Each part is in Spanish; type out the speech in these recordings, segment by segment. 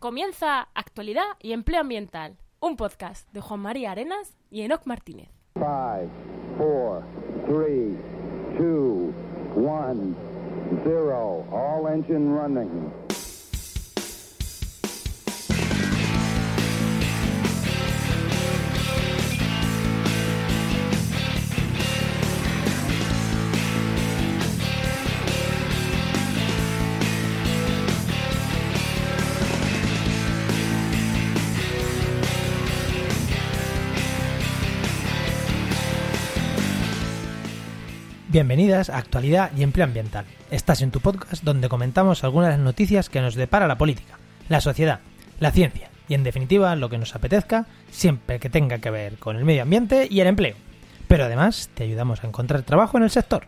Comienza Actualidad y Empleo Ambiental, un podcast de Juan María Arenas y Enoc Martínez. 5, 4, 3, 2, 1, 0. All engine running. Bienvenidas a Actualidad y Empleo Ambiental. Estás en tu podcast donde comentamos algunas de las noticias que nos depara la política, la sociedad, la ciencia y en definitiva lo que nos apetezca siempre que tenga que ver con el medio ambiente y el empleo. Pero además te ayudamos a encontrar trabajo en el sector.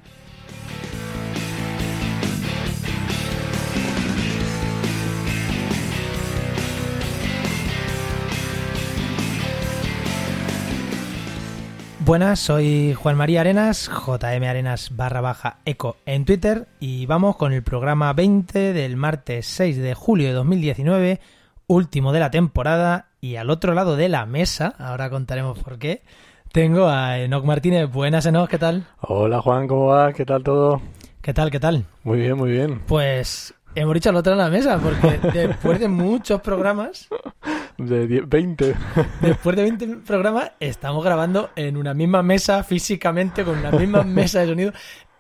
Buenas, soy Juan María Arenas, JM Arenas barra baja eco en Twitter y vamos con el programa 20 del martes 6 de julio de 2019, último de la temporada y al otro lado de la mesa, ahora contaremos por qué, tengo a Enoc Martínez. Buenas Enoc, ¿qué tal? Hola Juan, ¿cómo va? ¿Qué tal todo? ¿Qué tal, qué tal? Muy bien, muy bien. Pues hemos dicho otro lado de la mesa porque después de muchos programas De 10 20. Después de 20 programas estamos grabando en una misma mesa físicamente, con una misma mesa de sonido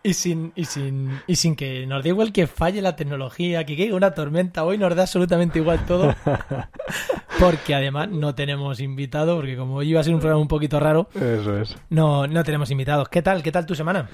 y sin, y sin, y sin que nos dé igual que falle la tecnología, que caiga una tormenta. Hoy nos da absolutamente igual todo. Porque además no tenemos invitado, porque como hoy iba a ser un programa un poquito raro, Eso es. no, no tenemos invitados. ¿Qué tal? ¿Qué tal tu semana?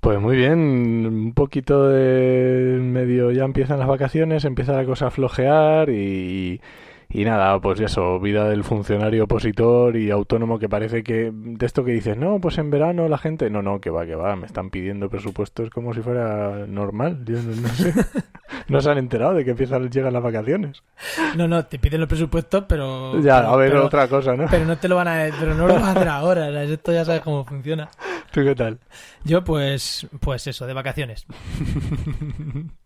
Pues muy bien, un poquito de medio ya empiezan las vacaciones, empieza la cosa a flojear y, y nada, pues eso, vida del funcionario opositor y autónomo que parece que de esto que dices, no, pues en verano la gente, no, no, que va, que va, me están pidiendo presupuestos como si fuera normal, yo no, no sé, no se han enterado de que empiezan, llegan las vacaciones. No, no, te piden los presupuestos, pero... Ya, pero- a ver, pero- otra cosa, ¿no? Pero no te lo van a pero no lo vas a hacer ahora, ¿sabes? esto ya sabes cómo funciona. ¿Tú qué tal? Yo, pues, pues eso, de vacaciones.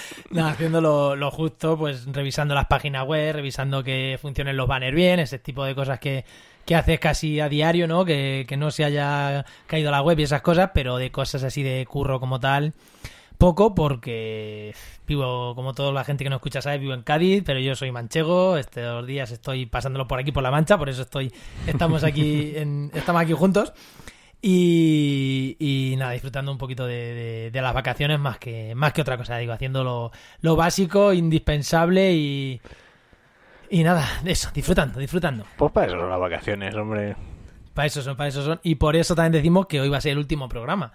Nada, haciendo lo, lo justo, pues revisando las páginas web, revisando que funcionen los banners bien, ese tipo de cosas que, que haces casi a diario, ¿no? Que, que no se haya caído la web y esas cosas, pero de cosas así de curro como tal, poco, porque vivo, como toda la gente que no escucha sabe, vivo en Cádiz, pero yo soy manchego, estos días estoy pasándolo por aquí por la mancha, por eso estoy, estamos aquí, en, estamos aquí juntos. Y, y nada, disfrutando un poquito de, de- de las vacaciones más que, más que otra cosa, digo, haciendo lo, lo básico, indispensable y, y nada, eso, disfrutando, disfrutando. Pues para eso son las vacaciones, hombre. Para eso son, para eso son. Y por eso también decimos que hoy va a ser el último programa.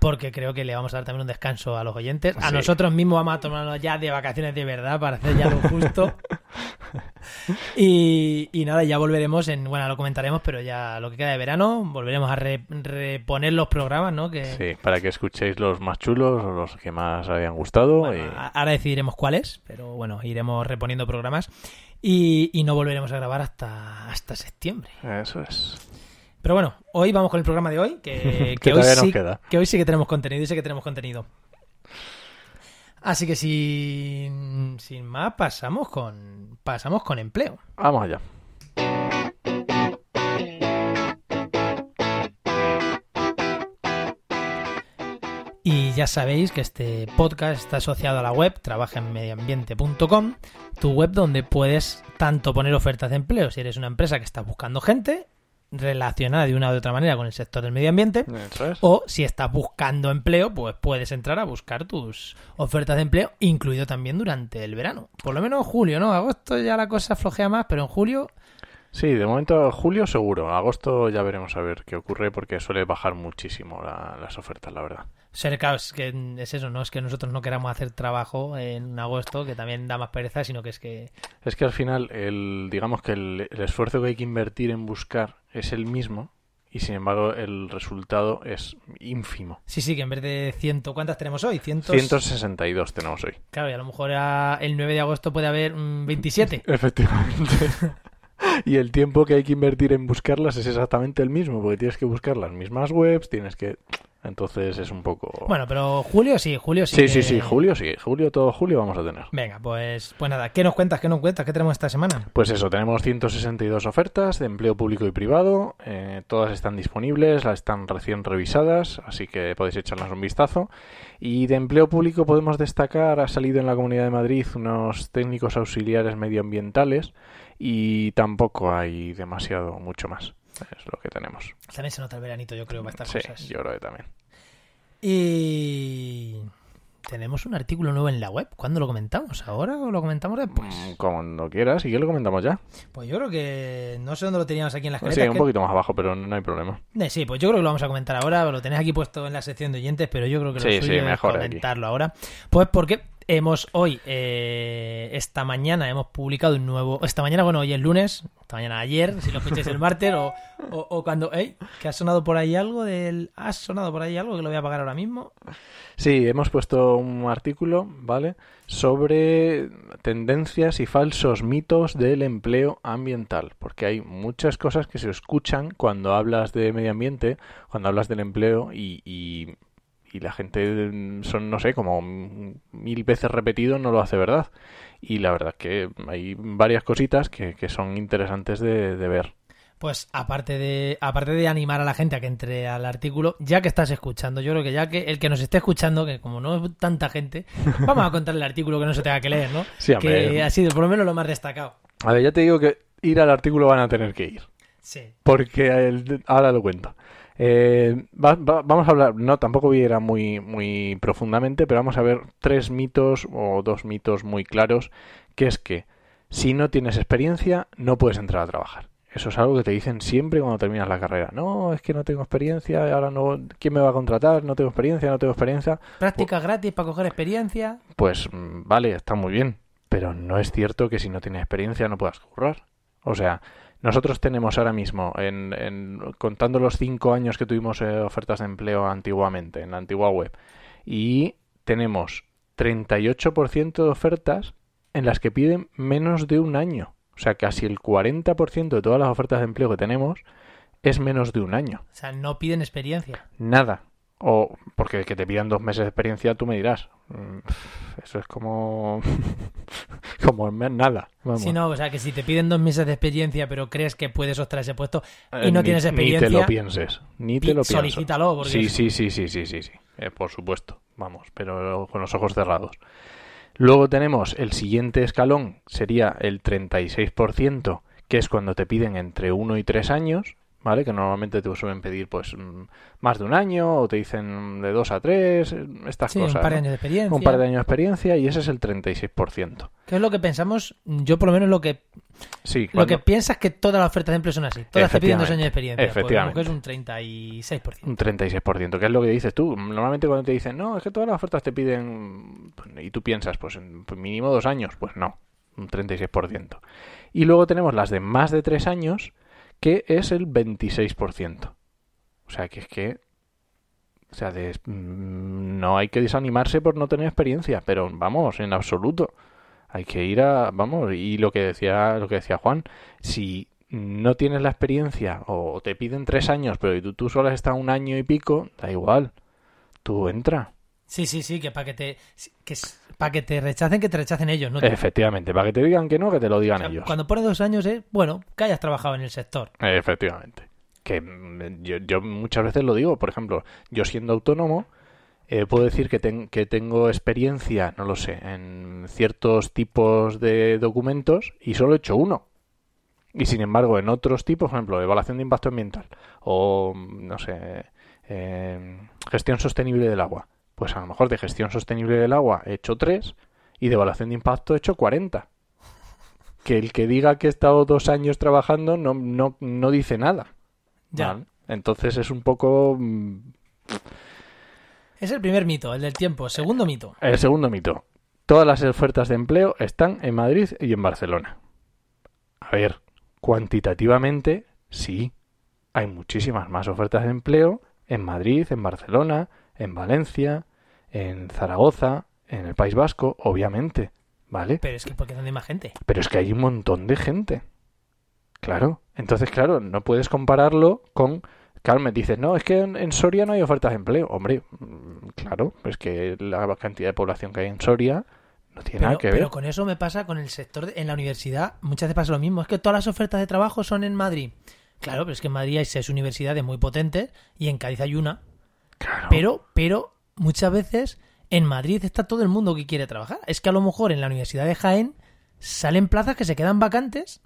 Porque creo que le vamos a dar también un descanso a los oyentes. A Sí. nosotros mismos vamos a tomarnos ya de vacaciones de verdad para hacer ya lo justo. y, y nada, ya volveremos en. Bueno, lo comentaremos, pero ya lo que queda de verano, volveremos a re- reponer los programas, ¿no? Que, Sí, para que escuchéis los más chulos o los que más hayan gustado. Bueno, y- ahora decidiremos cuáles, pero bueno, iremos reponiendo programas. Y, y no volveremos a grabar hasta, hasta septiembre. Eso es. Pero bueno, hoy vamos con el programa de hoy, que, Que hoy, sí, queda. que hoy sí que tenemos contenido y sí que tenemos contenido. Así que sin, sin más, pasamos con, pasamos con empleo. Vamos allá. Y ya sabéis que este podcast está asociado a la web trabajaenmedioambiente.com, tu web donde puedes tanto poner ofertas de empleo si eres una empresa que está buscando gente relacionada de una u otra manera con el sector del medio ambiente, es. O si estás buscando empleo, pues puedes entrar a buscar tus ofertas de empleo, incluido también durante el verano. Por lo menos en julio, ¿no? Agosto ya la cosa flojea más, pero en julio, Sí, de momento julio seguro. Agosto ya veremos a ver qué ocurre porque suele bajar muchísimo la- las ofertas, la verdad. cerca es que es eso, no es que nosotros no queramos hacer trabajo en agosto, que también da más pereza, sino que es que Es que al final, el, digamos que el, el esfuerzo que hay que invertir en buscar es el mismo y sin embargo el resultado es ínfimo. sí, sí, que en vez de ciento, ¿cuántas tenemos hoy? Cientos, 162 tenemos hoy. Claro, y a lo mejor a- el 9 de agosto puede haber mm, 27. Efectivamente. y el tiempo que hay que invertir en buscarlas es exactamente el mismo, porque tienes que buscar las mismas webs, tienes que... Entonces es un poco... Bueno, pero julio sí, julio sí. sí, que- sí, sí, julio sí, julio, todo julio vamos a tener. Venga, pues, pues nada, ¿qué nos cuentas? ¿Qué nos cuentas? ¿Qué tenemos esta semana? Pues eso, tenemos 162 ofertas de empleo público y privado. eh, todas están disponibles, las están recién revisadas, así que podéis echarlas un vistazo. Y de empleo público podemos destacar, ha salido en la Comunidad de Madrid unos técnicos auxiliares medioambientales y tampoco hay demasiado, mucho más. Es lo que tenemos. También se nota el veranito, yo creo, para estas Sí, cosas. yo creo que también. Y tenemos un artículo nuevo en la web. ¿Cuándo lo comentamos? ¿Ahora o lo comentamos después? Mm, no quieras, y que lo comentamos ya. Pues yo creo que no sé dónde lo teníamos aquí en la Sí, escaleta. un que- poquito más abajo, pero no hay problema. Eh, sí, pues yo creo que lo vamos a comentar ahora. Lo tenéis aquí puesto en la sección de oyentes, pero yo creo que lo Sí, suyo sí, es mejor aquí. comentarlo ahora. Pues porque hemos hoy, eh, esta mañana, hemos publicado un nuevo. Esta mañana, bueno, hoy es lunes. Esta mañana ayer, si lo escucháis el martes, o, o, cuando. ¿eh? ¿Que ha sonado por ahí algo del. ¿Ha sonado por ahí algo que lo voy a apagar ahora mismo? Sí, hemos puesto un artículo, ¿vale? Sobre tendencias y falsos mitos del empleo ambiental, porque hay muchas cosas que se escuchan cuando hablas de medio ambiente, cuando hablas del empleo y, y la gente mm, son, no sé, como mil veces repetido no lo hace verdad. Y la verdad que hay varias cositas que, que son interesantes de, de ver. Pues aparte de, aparte de animar a la gente a que entre al artículo, ya que estás escuchando, yo creo que ya que el que nos esté escuchando, que como no es tanta gente, vamos a contar el artículo que no se tenga que leer, ¿no? Sí, que ha sido por lo menos lo más destacado. A ver, ya te digo que ir al artículo van a tener que ir. Sí. porque el- ahora lo cuento. Eh, va- va- vamos a hablar, no, tampoco voy a ir a muy, muy profundamente, pero vamos a ver tres mitos o dos mitos muy claros, que es que si no tienes experiencia no puedes entrar a trabajar. Eso es algo que te dicen siempre cuando terminas la carrera. No, es que no tengo experiencia, ahora no, ¿quién me va a contratar? No tengo experiencia, no tengo experiencia. Prácticas gratis para coger experiencia. Pues mm, vale, está muy bien, pero no es cierto que si no tienes experiencia no puedas currar. O sea, nosotros tenemos ahora mismo, en, en- contando los cinco años que tuvimos eh, ofertas de empleo antiguamente, en la antigua web, y tenemos 38% de ofertas en las que piden menos de un año. O sea, casi el 40% de todas las ofertas de empleo que tenemos es menos de un año. O sea, no piden experiencia. Nada. O porque que te pidan dos meses de experiencia, tú me dirás. Mm, Eso es como. como nada. Vamos. Si no, o sea, que si te piden dos meses de experiencia, pero crees que puedes optar a ese puesto y Eh, no ni- tienes Ni experiencia, te lo pienses. Ni te lo pienses. solicítalo, porque Sí, sí, sí, sí, sí, sí, sí. Eh, por supuesto. Vamos, pero con los ojos cerrados. Luego tenemos el siguiente escalón, sería el 36%, que es cuando te piden entre 1 y 3 años, ¿vale? Que normalmente te suelen pedir pues mm, más de un año o te dicen de 2 a 3, estas sí, cosas. un par de ¿no? años de experiencia. Un par de años de experiencia y ese es el 36%. ¿Qué es lo que pensamos? Yo por lo menos lo que Sí, lo cuando- que piensas que todas las ofertas de empleo son así. Todas te piden dos años de experiencia. Efectivamente. Pues, que es un 36%. Un 36%, que es lo que dices tú. Normalmente cuando te dicen, no, es que todas las ofertas te piden, y tú piensas, pues pues, mínimo dos años, pues no, un 36%. Y luego tenemos las de más de tres años, que es el 26%. O sea, que es que, o sea, de- mm, no hay que desanimarse por no tener experiencia, pero vamos, en absoluto. Hay que ir a, vamos, y lo que decía, lo que decía Juan, si no tienes la experiencia o te piden tres años, pero tú, tú solo has estado un año y pico, da igual. Tú entra. Sí, sí, sí, que para que te que para que te rechacen, que te rechacen ellos. Efectivamente, para que te digan que no, que te lo O digan sea, ellos. Cuando pone dos años es, bueno, que hayas trabajado en el sector. Efectivamente. Que mm, yo, yo muchas veces lo digo, por ejemplo, yo siendo autónomo, eh, puedo decir que, ten- que tengo experiencia, no lo sé, en ciertos tipos de documentos y solo he hecho uno. Y sin embargo, en otros tipos, por ejemplo, evaluación de impacto ambiental o, no sé, eh, gestión sostenible del agua. Pues a lo mejor de gestión sostenible del agua he hecho tres y de evaluación de impacto he hecho 40. Que el que diga que he estado dos años trabajando no, no, no dice nada. Ya. ¿vale? Entonces es un poco mm, Es el primer mito, el del tiempo. Segundo mito. el segundo mito. Todas las ofertas de empleo están en Madrid y en Barcelona. A ver, cuantitativamente sí, hay muchísimas más ofertas de empleo en Madrid, en Barcelona, en Valencia, en Zaragoza, en el País Vasco, obviamente, ¿vale? Pero es que porque donde hay más gente. Pero es que hay un montón de gente. Claro. Entonces, claro, no puedes compararlo con Claro, me dices, no, es que en, en Soria no hay ofertas de empleo. Hombre, mm, claro, es que la cantidad de población que hay en Soria no tiene Pero, nada que ver. pero con eso me pasa con el sector de- en la universidad. Muchas veces pasa lo mismo. Es que todas las ofertas de trabajo son en Madrid. Claro, pero es que en Madrid hay seis universidades muy potentes y en Cádiz hay una. Claro. Pero, pero muchas veces en Madrid está todo el mundo que quiere trabajar. Es que a lo mejor en la Universidad de Jaén salen plazas que se quedan vacantes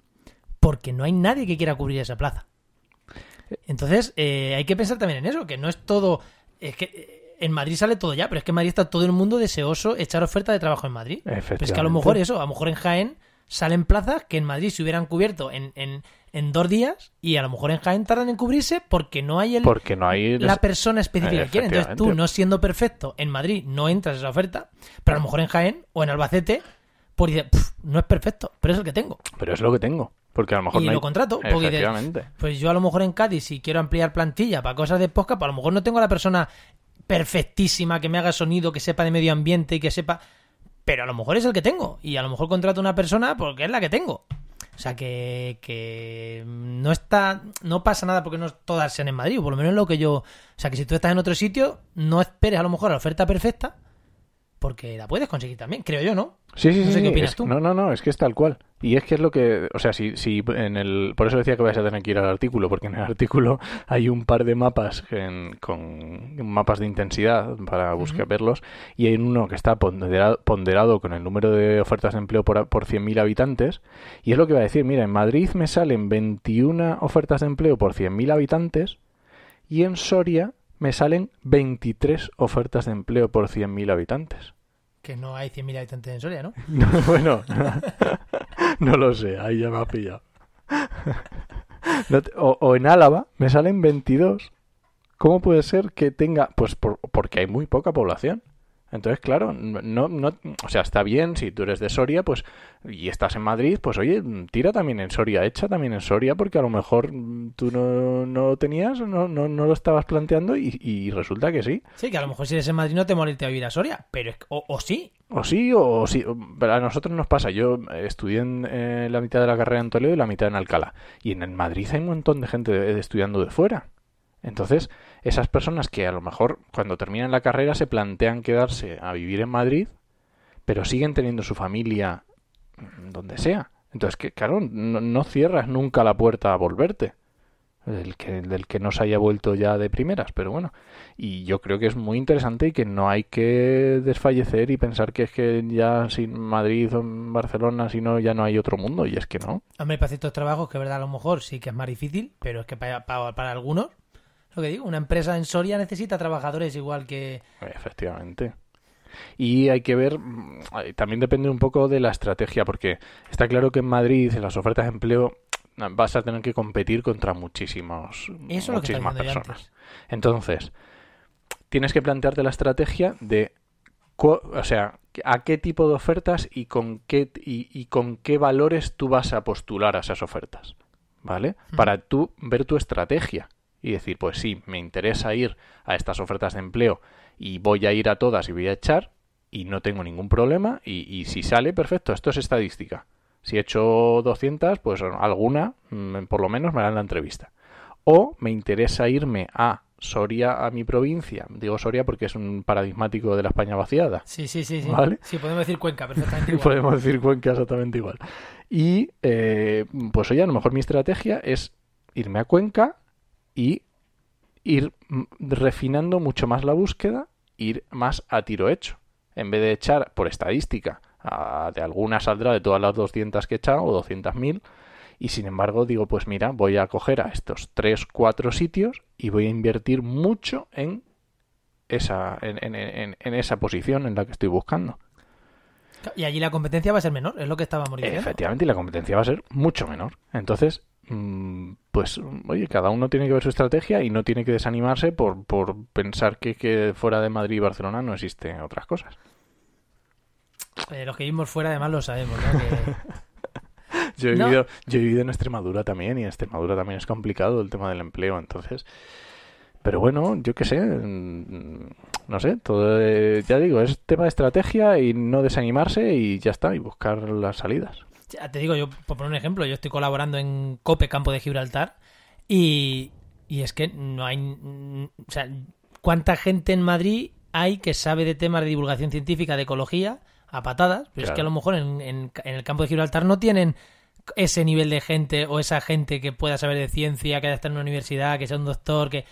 porque no hay nadie que quiera cubrir esa plaza. Entonces, eh, hay que pensar también en eso, que no es todo... Es que eh, en Madrid sale todo ya, pero es que en Madrid está todo el mundo deseoso echar oferta de trabajo en Madrid. Pero es que a lo mejor eso, a lo mejor en Jaén salen plazas que en Madrid se hubieran cubierto en, en, en dos días y a lo mejor en Jaén tardan en cubrirse porque no hay el, Porque no hay... la persona específica que quiere. Entonces tú, no siendo perfecto en Madrid, no entras a esa oferta, pero a lo mejor en Jaén o en Albacete, pues dices, "Pf, no es perfecto, pero es el que tengo. Pero es lo que tengo. Porque a lo mejor Y no hay- lo contrato, porque dices. Pues yo a lo mejor en Cádiz, si quiero ampliar plantilla para cosas de podcast, pues a lo mejor no tengo a la persona perfectísima que me haga sonido, que sepa de medio ambiente y que sepa. Pero a lo mejor es el que tengo. Y a lo mejor contrato a una persona porque es la que tengo. O sea que, que no está. No pasa nada porque no todas sean en Madrid, por lo menos lo que yo. O sea que si tú estás en otro sitio, no esperes a lo mejor la oferta perfecta. Porque la puedes conseguir también, creo yo, ¿no? Sí, sí, No sí. sé qué opinas es- tú. No, no, no, es que es tal cual. Y es que es lo que, o sea, si, si en el, por eso decía que vais a tener que ir al artículo, porque en el artículo hay un par de mapas en- con mapas de intensidad para buscar verlos, y hay uno que está ponderado, ponderado con el número de ofertas de empleo por, por 100.000 habitantes, y es lo que va a decir, mira, en Madrid me salen 21 ofertas de empleo por 100.000 habitantes, y en Soria me salen 23 ofertas de empleo por 100.000 habitantes. Que no hay 100.000 habitantes en Soria. No, bueno, no lo sé, ahí ya me ha pillado. O, o en Álava me salen 22. ¿Cómo puede ser que tenga? Pues por- porque hay muy poca población. Entonces, claro, no, no, o sea, está bien si tú eres de Soria, pues y estás en Madrid, pues oye, tira también en Soria, echa también en Soria, porque a lo mejor tú no, no lo tenías, no, no, no lo estabas planteando y, y resulta que sí. Sí, que a lo mejor si eres en Madrid no te molesta vivir a Soria, pero es o, o sí. O sí, o sí. Pero a nosotros nos pasa. Yo estudié en, eh, la mitad de la carrera en Toledo y la mitad en Alcalá. Y en Madrid hay un montón de gente estudiando de fuera. Entonces, esas personas que a lo mejor cuando terminan la carrera se plantean quedarse a vivir en Madrid, pero siguen teniendo su familia donde sea. Entonces, que claro, no cierras nunca la puerta a volverte. Del que, del que no se haya vuelto ya de primeras, pero bueno. Y yo creo que es muy interesante y que no hay que desfallecer y pensar que es que ya sin Madrid o en Barcelona, si no, ya no hay otro mundo. Y es que no. Hombre, para ciertos trabajos que, verdad, a lo mejor sí que es más difícil, pero es que para, para, para algunos, lo que digo, una empresa en Soria necesita trabajadores igual que... Efectivamente. Y hay que ver, mm, también depende un poco de la estrategia, porque está claro que en Madrid, en las ofertas de empleo, vas a tener que competir contra muchísimos, Eso muchísimas personas. Entonces, tienes que plantearte la estrategia de, o sea, a qué tipo de ofertas y con qué y, y con qué valores tú vas a postular a esas ofertas, ¿vale? Para tú ver tu estrategia y decir, pues sí, me interesa ir a estas ofertas de empleo y voy a ir a todas y voy a echar y no tengo ningún problema y, y si sale, perfecto, esto es estadística. Si he hecho 200, pues alguna, mm, por lo menos, me harán la entrevista. O me interesa irme a Soria, a mi provincia. Digo Soria porque es un paradigmático de la España vaciada. Sí, sí, sí. Sí, Vale. sí podemos decir Cuenca, perfectamente igual. Podemos decir Cuenca exactamente igual. Y eh, pues oye, a lo mejor mi estrategia es irme a Cuenca y ir mm, refinando mucho más la búsqueda, ir más a tiro hecho. En vez de echar por estadística, a- de alguna saldrá de todas las 200 que he echado o 200.000 y sin embargo digo, pues mira, voy a coger a estos 3, 4 sitios y voy a invertir mucho en esa, en, en- en- en esa posición en la que estoy buscando. Y allí la competencia va a ser menor, es lo que estábamos diciendo. Efectivamente, y la competencia va a ser mucho menor. Entonces, mm, pues, oye, cada uno tiene que ver su estrategia y no tiene que desanimarse por, por pensar que, que fuera de Madrid y Barcelona no existen otras cosas. Eh, los que vivimos fuera además lo sabemos, ¿no? Que- Yo he, No. vivido, yo he vivido en Extremadura también y en Extremadura también es complicado el tema del empleo, entonces... Pero bueno, yo qué sé, mm, no sé, todo, eh, ya digo, es tema de estrategia y no desanimarse y ya está, y buscar las salidas. Ya te digo, yo, por poner un ejemplo, yo estoy colaborando en COPE Campo de Gibraltar y, Y es que no hay. mm, O sea, ¿cuánta gente en Madrid hay que sabe de temas de divulgación científica, de ecología, a patadas? Pero es que a lo mejor en, en- en el campo de Gibraltar no tienen ese nivel de gente o esa gente que pueda saber de ciencia, que haya estado en una universidad, que sea un doctor, que.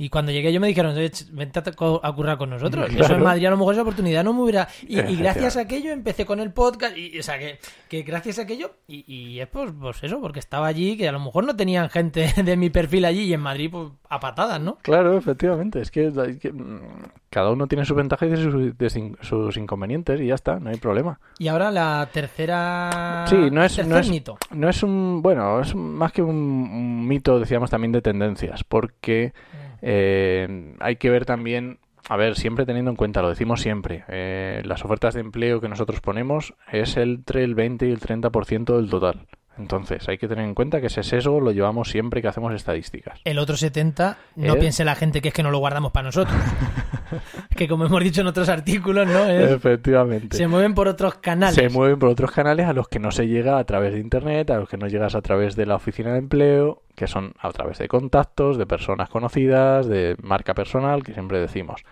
Y cuando llegué yo me dijeron, "Oye, ch, vente a, currar con nosotros. Claro. Eso en Madrid a lo mejor esa oportunidad no me hubiera... Y, gracias a aquello empecé con el podcast. Y, o sea, que, que gracias a aquello... Y, y es pues, pues eso, porque estaba allí, que a lo mejor no tenían gente de mi perfil allí y en Madrid pues a patadas, ¿no? Claro, efectivamente. Es que, mm, cada uno tiene sus ventajas y sus, de- sus inconvenientes y ya está, no hay problema. Y ahora la tercera... Sí, no es, no es, mito. no es un, bueno, es más que un, un mito, decíamos también de tendencias, porque eh, hay que ver también, a ver, siempre teniendo en cuenta, lo decimos siempre, eh, las ofertas de empleo que nosotros ponemos es entre el 20 y el 30% del total. Entonces, hay que tener en cuenta que ese sesgo lo llevamos siempre que hacemos estadísticas. El otro 70, no ¿Eh? piense la gente que es que no lo guardamos para nosotros. que como hemos dicho en otros artículos, ¿no? Es- Efectivamente. se mueven por otros canales. Se mueven por otros canales a los que no se llega a través de internet, a los que no llegas a través de la oficina de empleo, que son a través de contactos, de personas conocidas, de marca personal, que siempre decimos.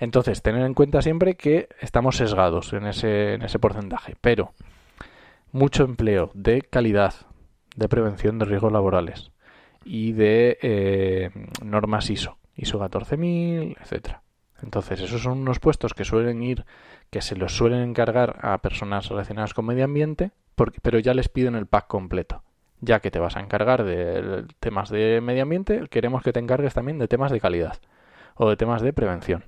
Entonces, tener en cuenta siempre que estamos sesgados en ese, en ese porcentaje, pero mucho empleo de calidad, de prevención de riesgos laborales y de eh, normas ISO, ISO 14000, etcétera. Entonces, esos son unos puestos que suelen ir que se los suelen encargar a personas relacionadas con medio ambiente, porque, pero ya les piden el pack completo. Ya que te vas a encargar de temas de medio ambiente, queremos que te encargues también de temas de calidad o de temas de prevención.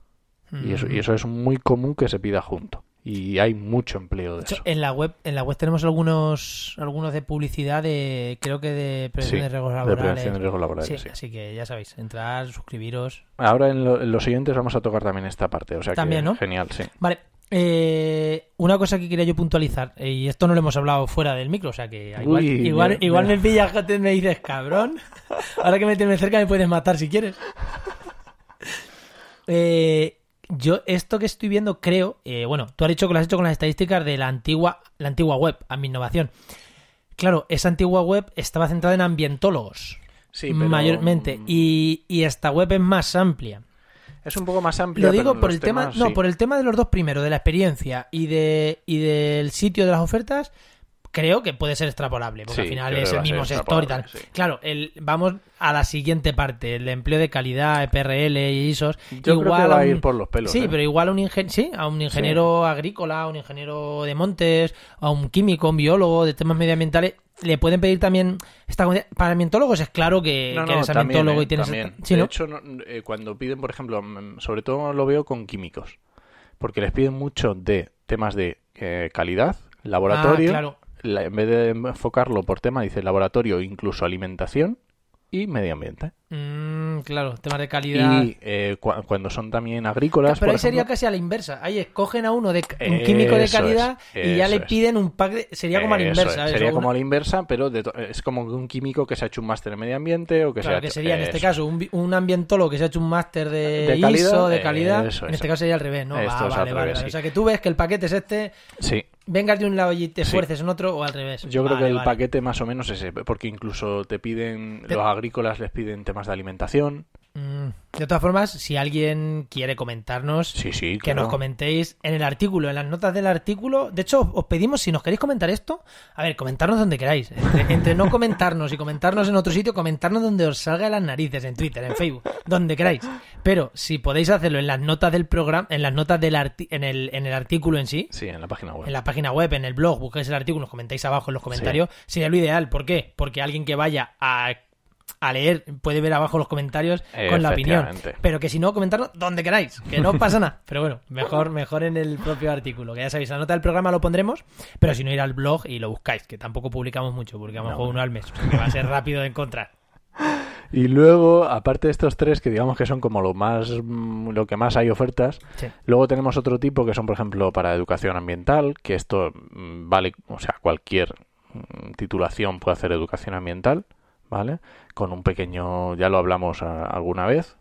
Y, eso, y eso es muy común que se pida junto. Y hay mucho empleo de De hecho, eso. en la web, en la web tenemos algunos, algunos de publicidad de, creo que de prevención Sí, de riesgos de laborales. prevención de riesgos laborales, Sí, sí. así que ya sabéis, entrar, suscribiros. Ahora en, lo- en los siguientes vamos a tocar también esta parte. O sea También, que ¿no? genial, sí. Vale, eh, una cosa que quería yo puntualizar, eh, y esto no lo hemos hablado fuera del micro, o sea que igual, Uy, igual, mira, igual mira. me pillas, Jote, me dices, cabrón, ahora que me tienes cerca me puedes matar si quieres. Eh, yo esto que estoy viendo creo, eh, bueno, tú has dicho que lo has hecho con las estadísticas de la antigua, la antigua web, a mi innovación. Claro, esa antigua web estaba centrada en ambientólogos, Sí, pero, mayormente, mm, y, y esta web es más amplia. Es un poco más amplio. Lo digo por el tema, no, sí. por el tema de los dos primeros, de la experiencia y de y del sitio de las ofertas, creo que puede ser extrapolable, porque Sí, al final creo es el mismo sector y tal. sí. Claro, el, vamos a la siguiente parte, el empleo de calidad, EPRL y ISOs. Yo creo que igual va a un- ir por los pelos. Sí, ¿eh? pero igual a un, ingen- sí, a un ingeniero agrícola, a un ingeniero de montes, a un químico, un biólogo de temas medioambientales, le pueden pedir también esta Para ambientólogos es claro que, No, que no, eres también, ambientólogo ¿eh? y tienes... También. Sí, de ¿no? hecho, no- eh, cuando piden, por ejemplo, mm, sobre todo lo veo con químicos, porque les piden mucho de temas de eh, calidad, laboratorio, Ah, claro. La- en vez de enfocarlo por tema, dice laboratorio, incluso alimentación y medio ambiente. Mm, claro, temas de calidad. Y eh, cua- cuando son también agrícolas, Pero por ahí sería casi a la inversa. Ahí escogen a uno de un químico de calidad es, y ya le piden un pack de... Sería como a la inversa. es, eso, sería una- como a la inversa, pero de to- es como un químico que se ha hecho un máster en medio ambiente o que se Claro, ha que hecho- sería en este caso un, un ambientólogo que se ha hecho un máster de, De calidad, ISO, de eh, calidad. eso, en este caso sería al revés, ¿no? Ah, vale, vale, revés, vale. sí. O sea que tú ves que el paquete es este, Sí, vengas de un lado y te Sí. esfuerces en otro o al revés. Yo creo que el vale. paquete más o menos es ese, porque incluso te piden, los agrícolas les piden temas de alimentación. Mm, De todas formas, si alguien quiere comentarnos, Sí, sí, que nos comentéis en el artículo, en las notas del artículo. De hecho, os pedimos, si nos queréis comentar esto, a ver, comentarnos donde queráis. Entre, entre no comentarnos y comentarnos en otro sitio, comentarnos donde os salga de las narices, en Twitter, en Facebook, donde queráis. Pero si podéis hacerlo en las notas del programa, en las notas del arti- en, el, en el artículo en sí, Sí, en la página web. en la página web, en el blog, busquéis el artículo, nos comentáis abajo en los comentarios, sería lo ideal. ¿Por qué? Porque alguien que vaya a, a leer puede ver abajo los comentarios con la opinión. Pero que si no, comentarlo donde queráis, que no pasa nada. Pero bueno, mejor, mejor en el propio artículo, que ya sabéis, la nota del programa lo pondremos, pero si no ir al blog y lo buscáis, que tampoco publicamos mucho, publicamos No. uno al mes, o sea que va a ser rápido de encontrar. Y luego, aparte de estos tres, que digamos que son como lo más mm, lo que más hay ofertas, Sí. luego tenemos otro tipo que son, por ejemplo, para educación ambiental, que esto mm, vale, o sea, cualquier mm, titulación puede hacer educación ambiental, ¿vale? Con un pequeño, ya lo hablamos a- alguna vez,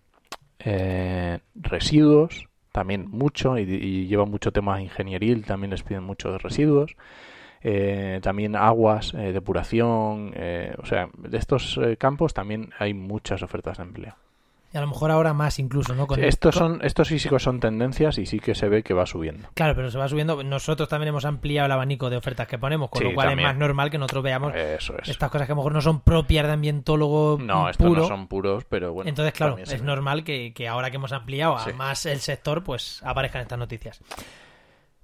eh, residuos, también mucho, y, lleva mucho tema ingenieril, también les piden mucho de residuos. eh, también aguas, eh, depuración, eh, o sea, de estos eh, campos también hay muchas ofertas de empleo. Y a lo mejor ahora más incluso, ¿no? Con Estos con- son, estos que son tendencias y sí que se ve que va subiendo. Claro, pero se va subiendo. Nosotros también hemos ampliado el abanico de ofertas que ponemos, con Sí, lo cual también. es más normal que nosotros veamos es. estas cosas que a lo mejor no son propias de ambientólogo No, estos puro. no son puros, pero bueno. Entonces, claro, es ve. normal que, que ahora que hemos ampliado a Sí. más el sector, pues aparezcan estas noticias.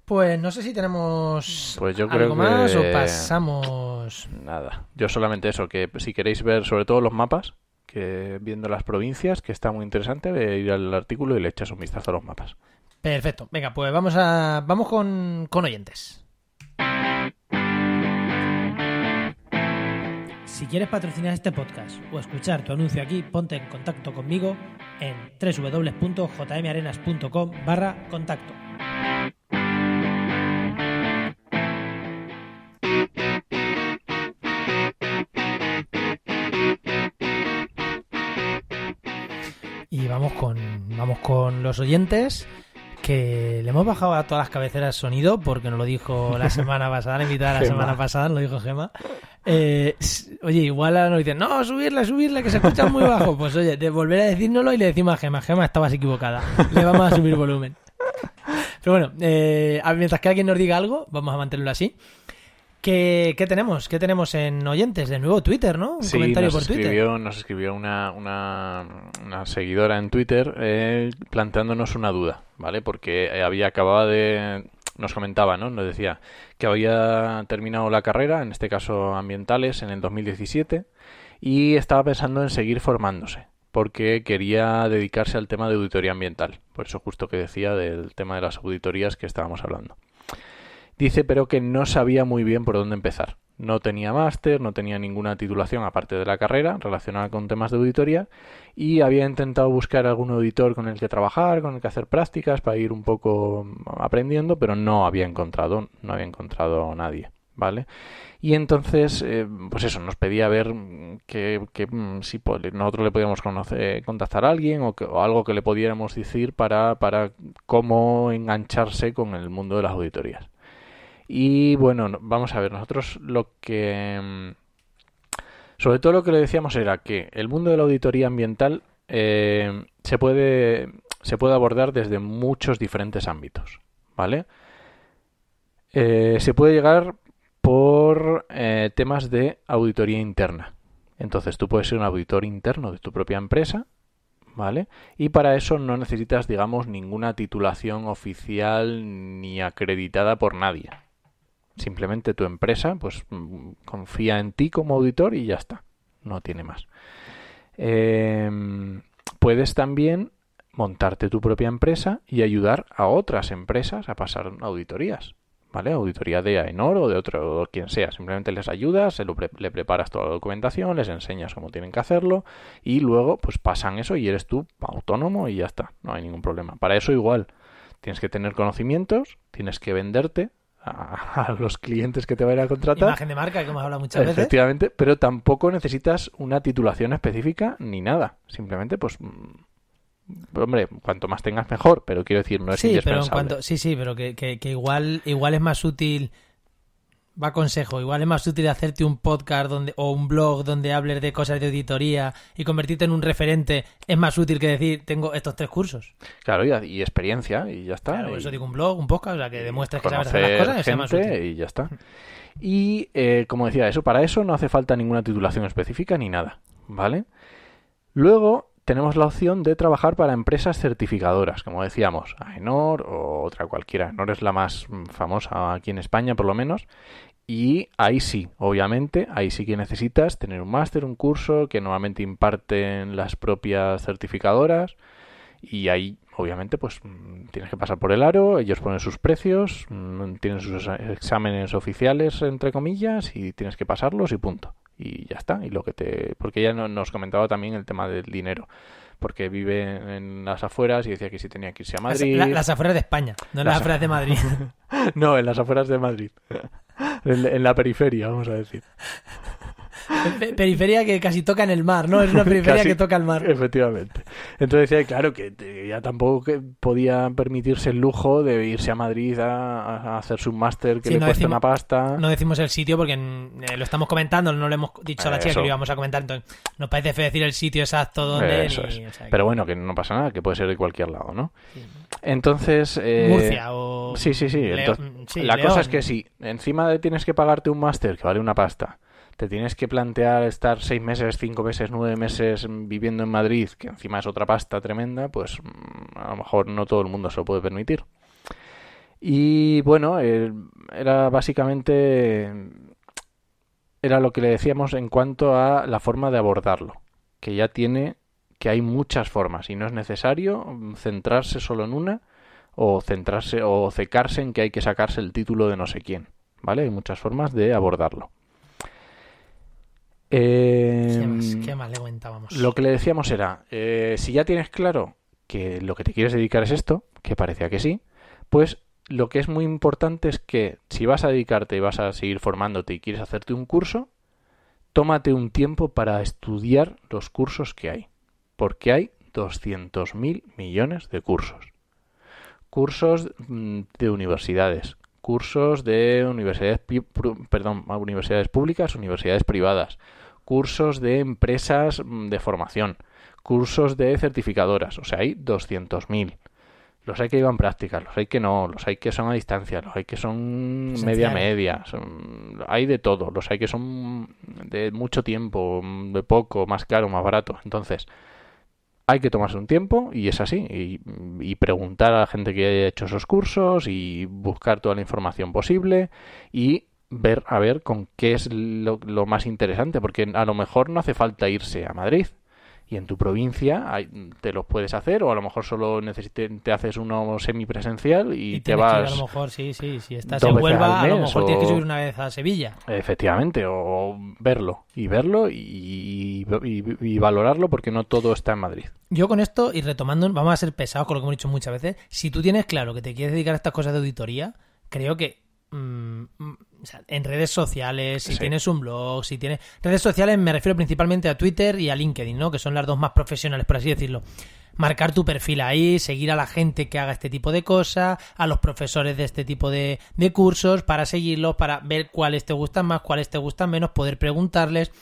Pues no sé si tenemos Pues yo algo creo más o pasamos. Nada. Yo solamente eso, que si queréis ver sobre todo los mapas, que viendo las provincias, que está muy interesante, ir al artículo y le echas un vistazo a los mapas. Perfecto. Venga, pues vamos a vamos con, con oyentes. Si quieres patrocinar este podcast o escuchar tu anuncio aquí, ponte en contacto conmigo en www.jmarenas.com barra contacto. Vamos con, vamos con los oyentes que le hemos bajado a todas las cabeceras sonido porque nos lo dijo la semana pasada, la invitada la Gema. semana pasada, nos lo dijo Gema. Eh, oye, igual ahora nos dicen, no, subirle, subirle, que se escucha muy bajo. Pues oye, de volver a decírnoslo y le decimos a Gema, Gema, estabas equivocada, le vamos a subir volumen. Pero bueno, eh, mientras que alguien nos diga algo, vamos a mantenerlo así. ¿Qué, qué tenemos? ¿Qué tenemos en oyentes? De nuevo Twitter, ¿no? Un Sí, comentario nos por Twitter. escribió, nos escribió una, una, una seguidora en Twitter eh, planteándonos una duda, ¿vale? Porque eh, había acabado de... Nos comentaba, ¿no? Nos decía que había terminado la carrera, en este caso ambientales, en el 2017 y estaba pensando en seguir formándose porque quería dedicarse al tema de auditoría ambiental. Por eso justo que decía del tema de las auditorías que estábamos hablando. Dice, pero que no sabía muy bien por dónde empezar. No tenía máster, no tenía ninguna titulación aparte de la carrera relacionada con temas de auditoría y había intentado buscar algún auditor con el que trabajar, con el que hacer prácticas para ir un poco aprendiendo, pero no había encontrado, no había encontrado a nadie, ¿vale? Y entonces, eh, pues eso, nos pedía ver mm, que, que, mm, si nosotros le podíamos conocer, contactar a alguien o, que- o algo que le pudiéramos decir para, para cómo engancharse con el mundo de las auditorías. Y bueno, no- vamos a ver, nosotros lo que... mm, Sobre todo lo que le decíamos era que el mundo de la auditoría ambiental eh, se puede se puede abordar desde muchos diferentes ámbitos, ¿vale? Eh, se puede llegar por eh, temas de auditoría interna. Entonces tú puedes ser un auditor interno de tu propia empresa, ¿vale? Y para eso no necesitas, digamos, ninguna titulación oficial ni acreditada por nadie. Simplemente tu empresa, pues, mm, confía en ti como auditor y ya está. No tiene más. Em, puedes también montarte tu propia empresa y ayudar a otras empresas a pasar auditorías. ¿Vale? Auditoría de AENOR o de otro, o quien sea. Simplemente les ayudas, se le preparas toda la documentación, les enseñas cómo tienen que hacerlo y luego pues pasan eso y eres tú autónomo y ya está. No hay ningún problema. Para eso igual tienes que tener conocimientos, tienes que venderte a, a los clientes que te vayan a contratar. Imagen de marca, que hemos hablado muchas veces. Efectivamente, pero tampoco necesitas una titulación específica ni nada. Simplemente, pues, mm, hombre, cuanto más tengas mejor, pero quiero decir, no es sí, pero en indispensable. cuanto, sí, sí, pero que, que- que igual, igual es más útil, va consejo, igual es más útil hacerte un podcast donde, o un blog donde hables de cosas de auditoría y convertirte en un referente, es más útil que decir, tengo estos tres cursos. Claro, y, y experiencia, y ya está. Claro, por eso digo un blog, un podcast, o sea, que demuestres que sabes hacer las cosas, que sea más útil. y ya está. Y eh, como decía, eso para eso no hace falta ninguna titulación específica ni nada, ¿vale? Luego tenemos la opción de trabajar para empresas certificadoras, como decíamos, AENOR o otra cualquiera. AENOR es la más mm, famosa aquí en España, por lo menos. Y ahí sí, obviamente, ahí sí que necesitas tener un máster, un curso que normalmente imparten las propias certificadoras. Y ahí, obviamente, pues mm, tienes que pasar por el aro, ellos ponen sus precios, mm, tienen sus exámenes oficiales, entre comillas, y tienes que pasarlos y punto. Y ya está. Y lo que te. Porque ella no- nos comentaba también el tema del dinero. Porque vive en las afueras y decía que si tenía que irse a Madrid. la- las afueras de España, no Las las afueras de Madrid. No, en las afueras de Madrid. en, en la periferia, vamos a decir. Pe- periferia que casi toca en el mar, ¿no? Es una periferia Casi- que toca el mar. Efectivamente. Entonces decía, claro, que ya tampoco podía permitirse el lujo de irse a Madrid a, a hacer su máster que Sí, le no cuesta decimos- una pasta. No decimos el sitio porque eh, lo estamos comentando, no le hemos dicho a la chica Eso. que lo íbamos a comentar, entonces nos parece feo decir el sitio exacto donde. Eso ni- es. o sea, que- Pero bueno, que no pasa nada, que puede ser de cualquier lado, ¿no? sí. Entonces... eh, Murcia o. Sí, sí, sí. Entonces, sí, la León. cosa es que si encima de tienes que pagarte un máster que vale una pasta, te tienes que plantear estar seis meses, cinco meses, nueve meses viviendo en Madrid, que encima es otra pasta tremenda, pues mm, a lo mejor no todo el mundo se lo puede permitir. Y bueno, era básicamente era lo que le decíamos en cuanto a la forma de abordarlo, que ya tiene que hay muchas formas y no es necesario centrarse solo en una o centrarse o cecarse en que hay que sacarse el título de no sé quién, ¿vale? Hay muchas formas de abordarlo. Eh, ¿Qué más, qué más le comentábamos? lo que le decíamos era, eh, si ya tienes claro que lo que te quieres dedicar es esto, que parecía que sí, pues lo que es muy importante es que si vas a dedicarte y vas a seguir formándote y quieres hacerte un curso, tómate un tiempo para estudiar los cursos que hay, porque hay 200.000 millones de cursos. Cursos mm, de universidades, cursos de universidades, perdón, universidades públicas, universidades privadas, cursos de empresas mm, de formación, cursos de certificadoras, o sea, hay 200.000. Los hay que llevan prácticas, los hay que no, los hay que son a distancia, los hay que son media Presenciales. media, son- hay de todo, los hay que son de mucho tiempo, de poco, más caro, más barato. Entonces, hay que tomarse un tiempo y es así, y, y preguntar a la gente que haya hecho esos cursos y buscar toda la información posible y ver a ver con qué es lo, lo más interesante, porque a lo mejor no hace falta irse a Madrid y en tu provincia hay- te los puedes hacer o a lo mejor solo necesite- te haces uno semipresencial y, Y te tienes que ir, vas a lo mejor, sí, sí, si estás en Huelva, a lo mejor tienes que subir una vez a Sevilla. Efectivamente, o verlo, y verlo y, y- y- y valorarlo porque no todo está en Madrid. Yo con esto, y retomando, vamos a ser pesados con lo que hemos dicho muchas veces. Si tú tienes claro que te quieres dedicar a estas cosas de auditoría, creo que mm, o sea, en redes sociales, si Sí. tienes un blog, si tienes... Redes sociales me refiero principalmente a Twitter y a LinkedIn, ¿no? Que son las dos más profesionales, por así decirlo. Marcar tu perfil ahí, seguir a la gente que haga este tipo de cosas, a los profesores de este tipo de, de cursos, para seguirlos, para ver cuáles te gustan más, cuáles te gustan menos, poder preguntarles.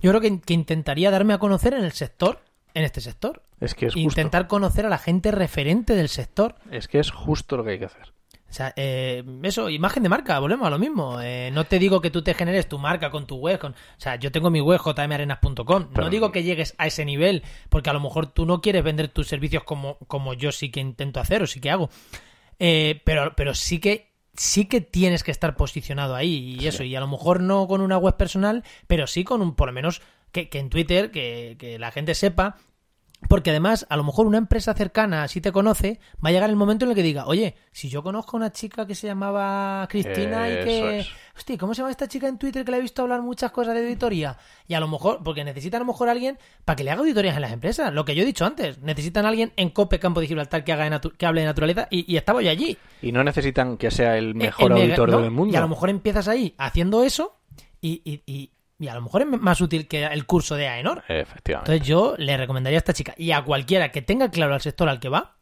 Yo creo que, que intentaría darme a conocer en el sector, en este sector. Es que es justo. Intentar conocer a la gente referente del sector. Es que es justo lo que hay que hacer. O sea, eh, eso, imagen de marca, volvemos a lo mismo. Eh, no te digo que tú te generes tu marca con tu web. Con, o sea, yo tengo mi web jmarenas.com. No digo que llegues a ese nivel, porque a lo mejor tú no quieres vender tus servicios como, como yo sí que intento hacer o sí que hago. Eh, pero, pero sí que sí que tienes que estar posicionado ahí y eso. Y a lo mejor no con una web personal, pero sí con un, por lo menos, que, que en Twitter, que, que la gente sepa porque además, a lo mejor una empresa cercana, si te conoce, va a llegar el momento en el que diga, oye, si yo conozco a una chica que se llamaba Cristina y que... es. Hostia, ¿cómo se llama esta chica en Twitter que le he visto hablar muchas cosas de auditoría? Y a lo mejor, porque necesitan a lo mejor alguien para que le haga auditorías en las empresas. Lo que yo he dicho antes, necesitan a alguien en COPE Campo de Gibraltar que, haga de natu- que hable de naturaleza y, y estaba yo allí. Y no necesitan que sea el Eh, mejor el auditor ¿no? del mundo. Y a lo mejor empiezas ahí haciendo eso y, y, y- y a lo mejor es más útil que el curso de AENOR. Efectivamente. Entonces yo le recomendaría a esta chica y a cualquiera que tenga claro el sector al que va,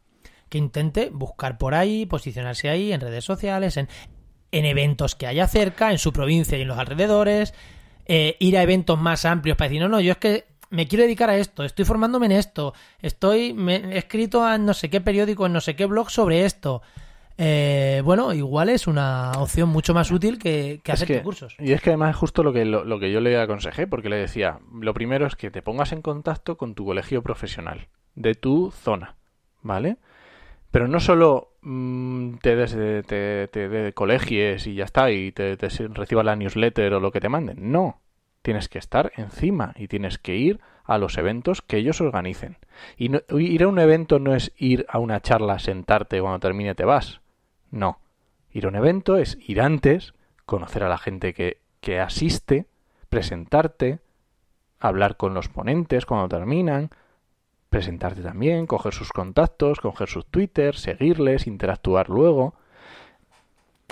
que intente buscar por ahí, posicionarse ahí en redes sociales, en, en eventos que haya cerca, en su provincia y en los alrededores, eh, ir a eventos más amplios para decir, no, no, yo es que me quiero dedicar a esto, estoy formándome en esto, estoy, me, he escrito en no sé qué periódico, en no sé qué blog sobre esto. Eh, bueno, igual es una opción mucho más útil que, hacer que- cursos. Y es que además es justo lo que, lo, lo que yo le aconsejé, porque le decía, lo primero es que te pongas en contacto con tu colegio profesional, de tu zona, ¿vale? Pero no solo mm, te des de, te, te de colegies y ya está, y te, te recibas la newsletter o lo que te manden. No, tienes que estar encima y tienes que ir a los eventos que ellos organicen. Y no- ir a un evento no es ir a una charla, sentarte, cuando termine te vas. No. Ir a un evento es ir antes, conocer a la gente que, que asiste, presentarte, hablar con los ponentes cuando terminan, presentarte también, coger sus contactos, coger sus Twitter, seguirles, interactuar luego.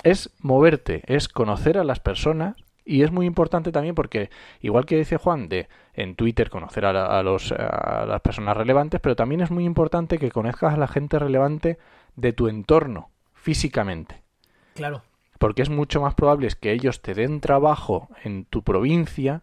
Es moverte, es conocer a las personas Y es muy importante también porque, igual que dice Juan, de en Twitter conocer a, los, a las personas relevantes, pero también es muy importante que conozcas a la gente relevante de tu entorno, físicamente. Claro. Porque es mucho más probable que ellos te den trabajo en tu provincia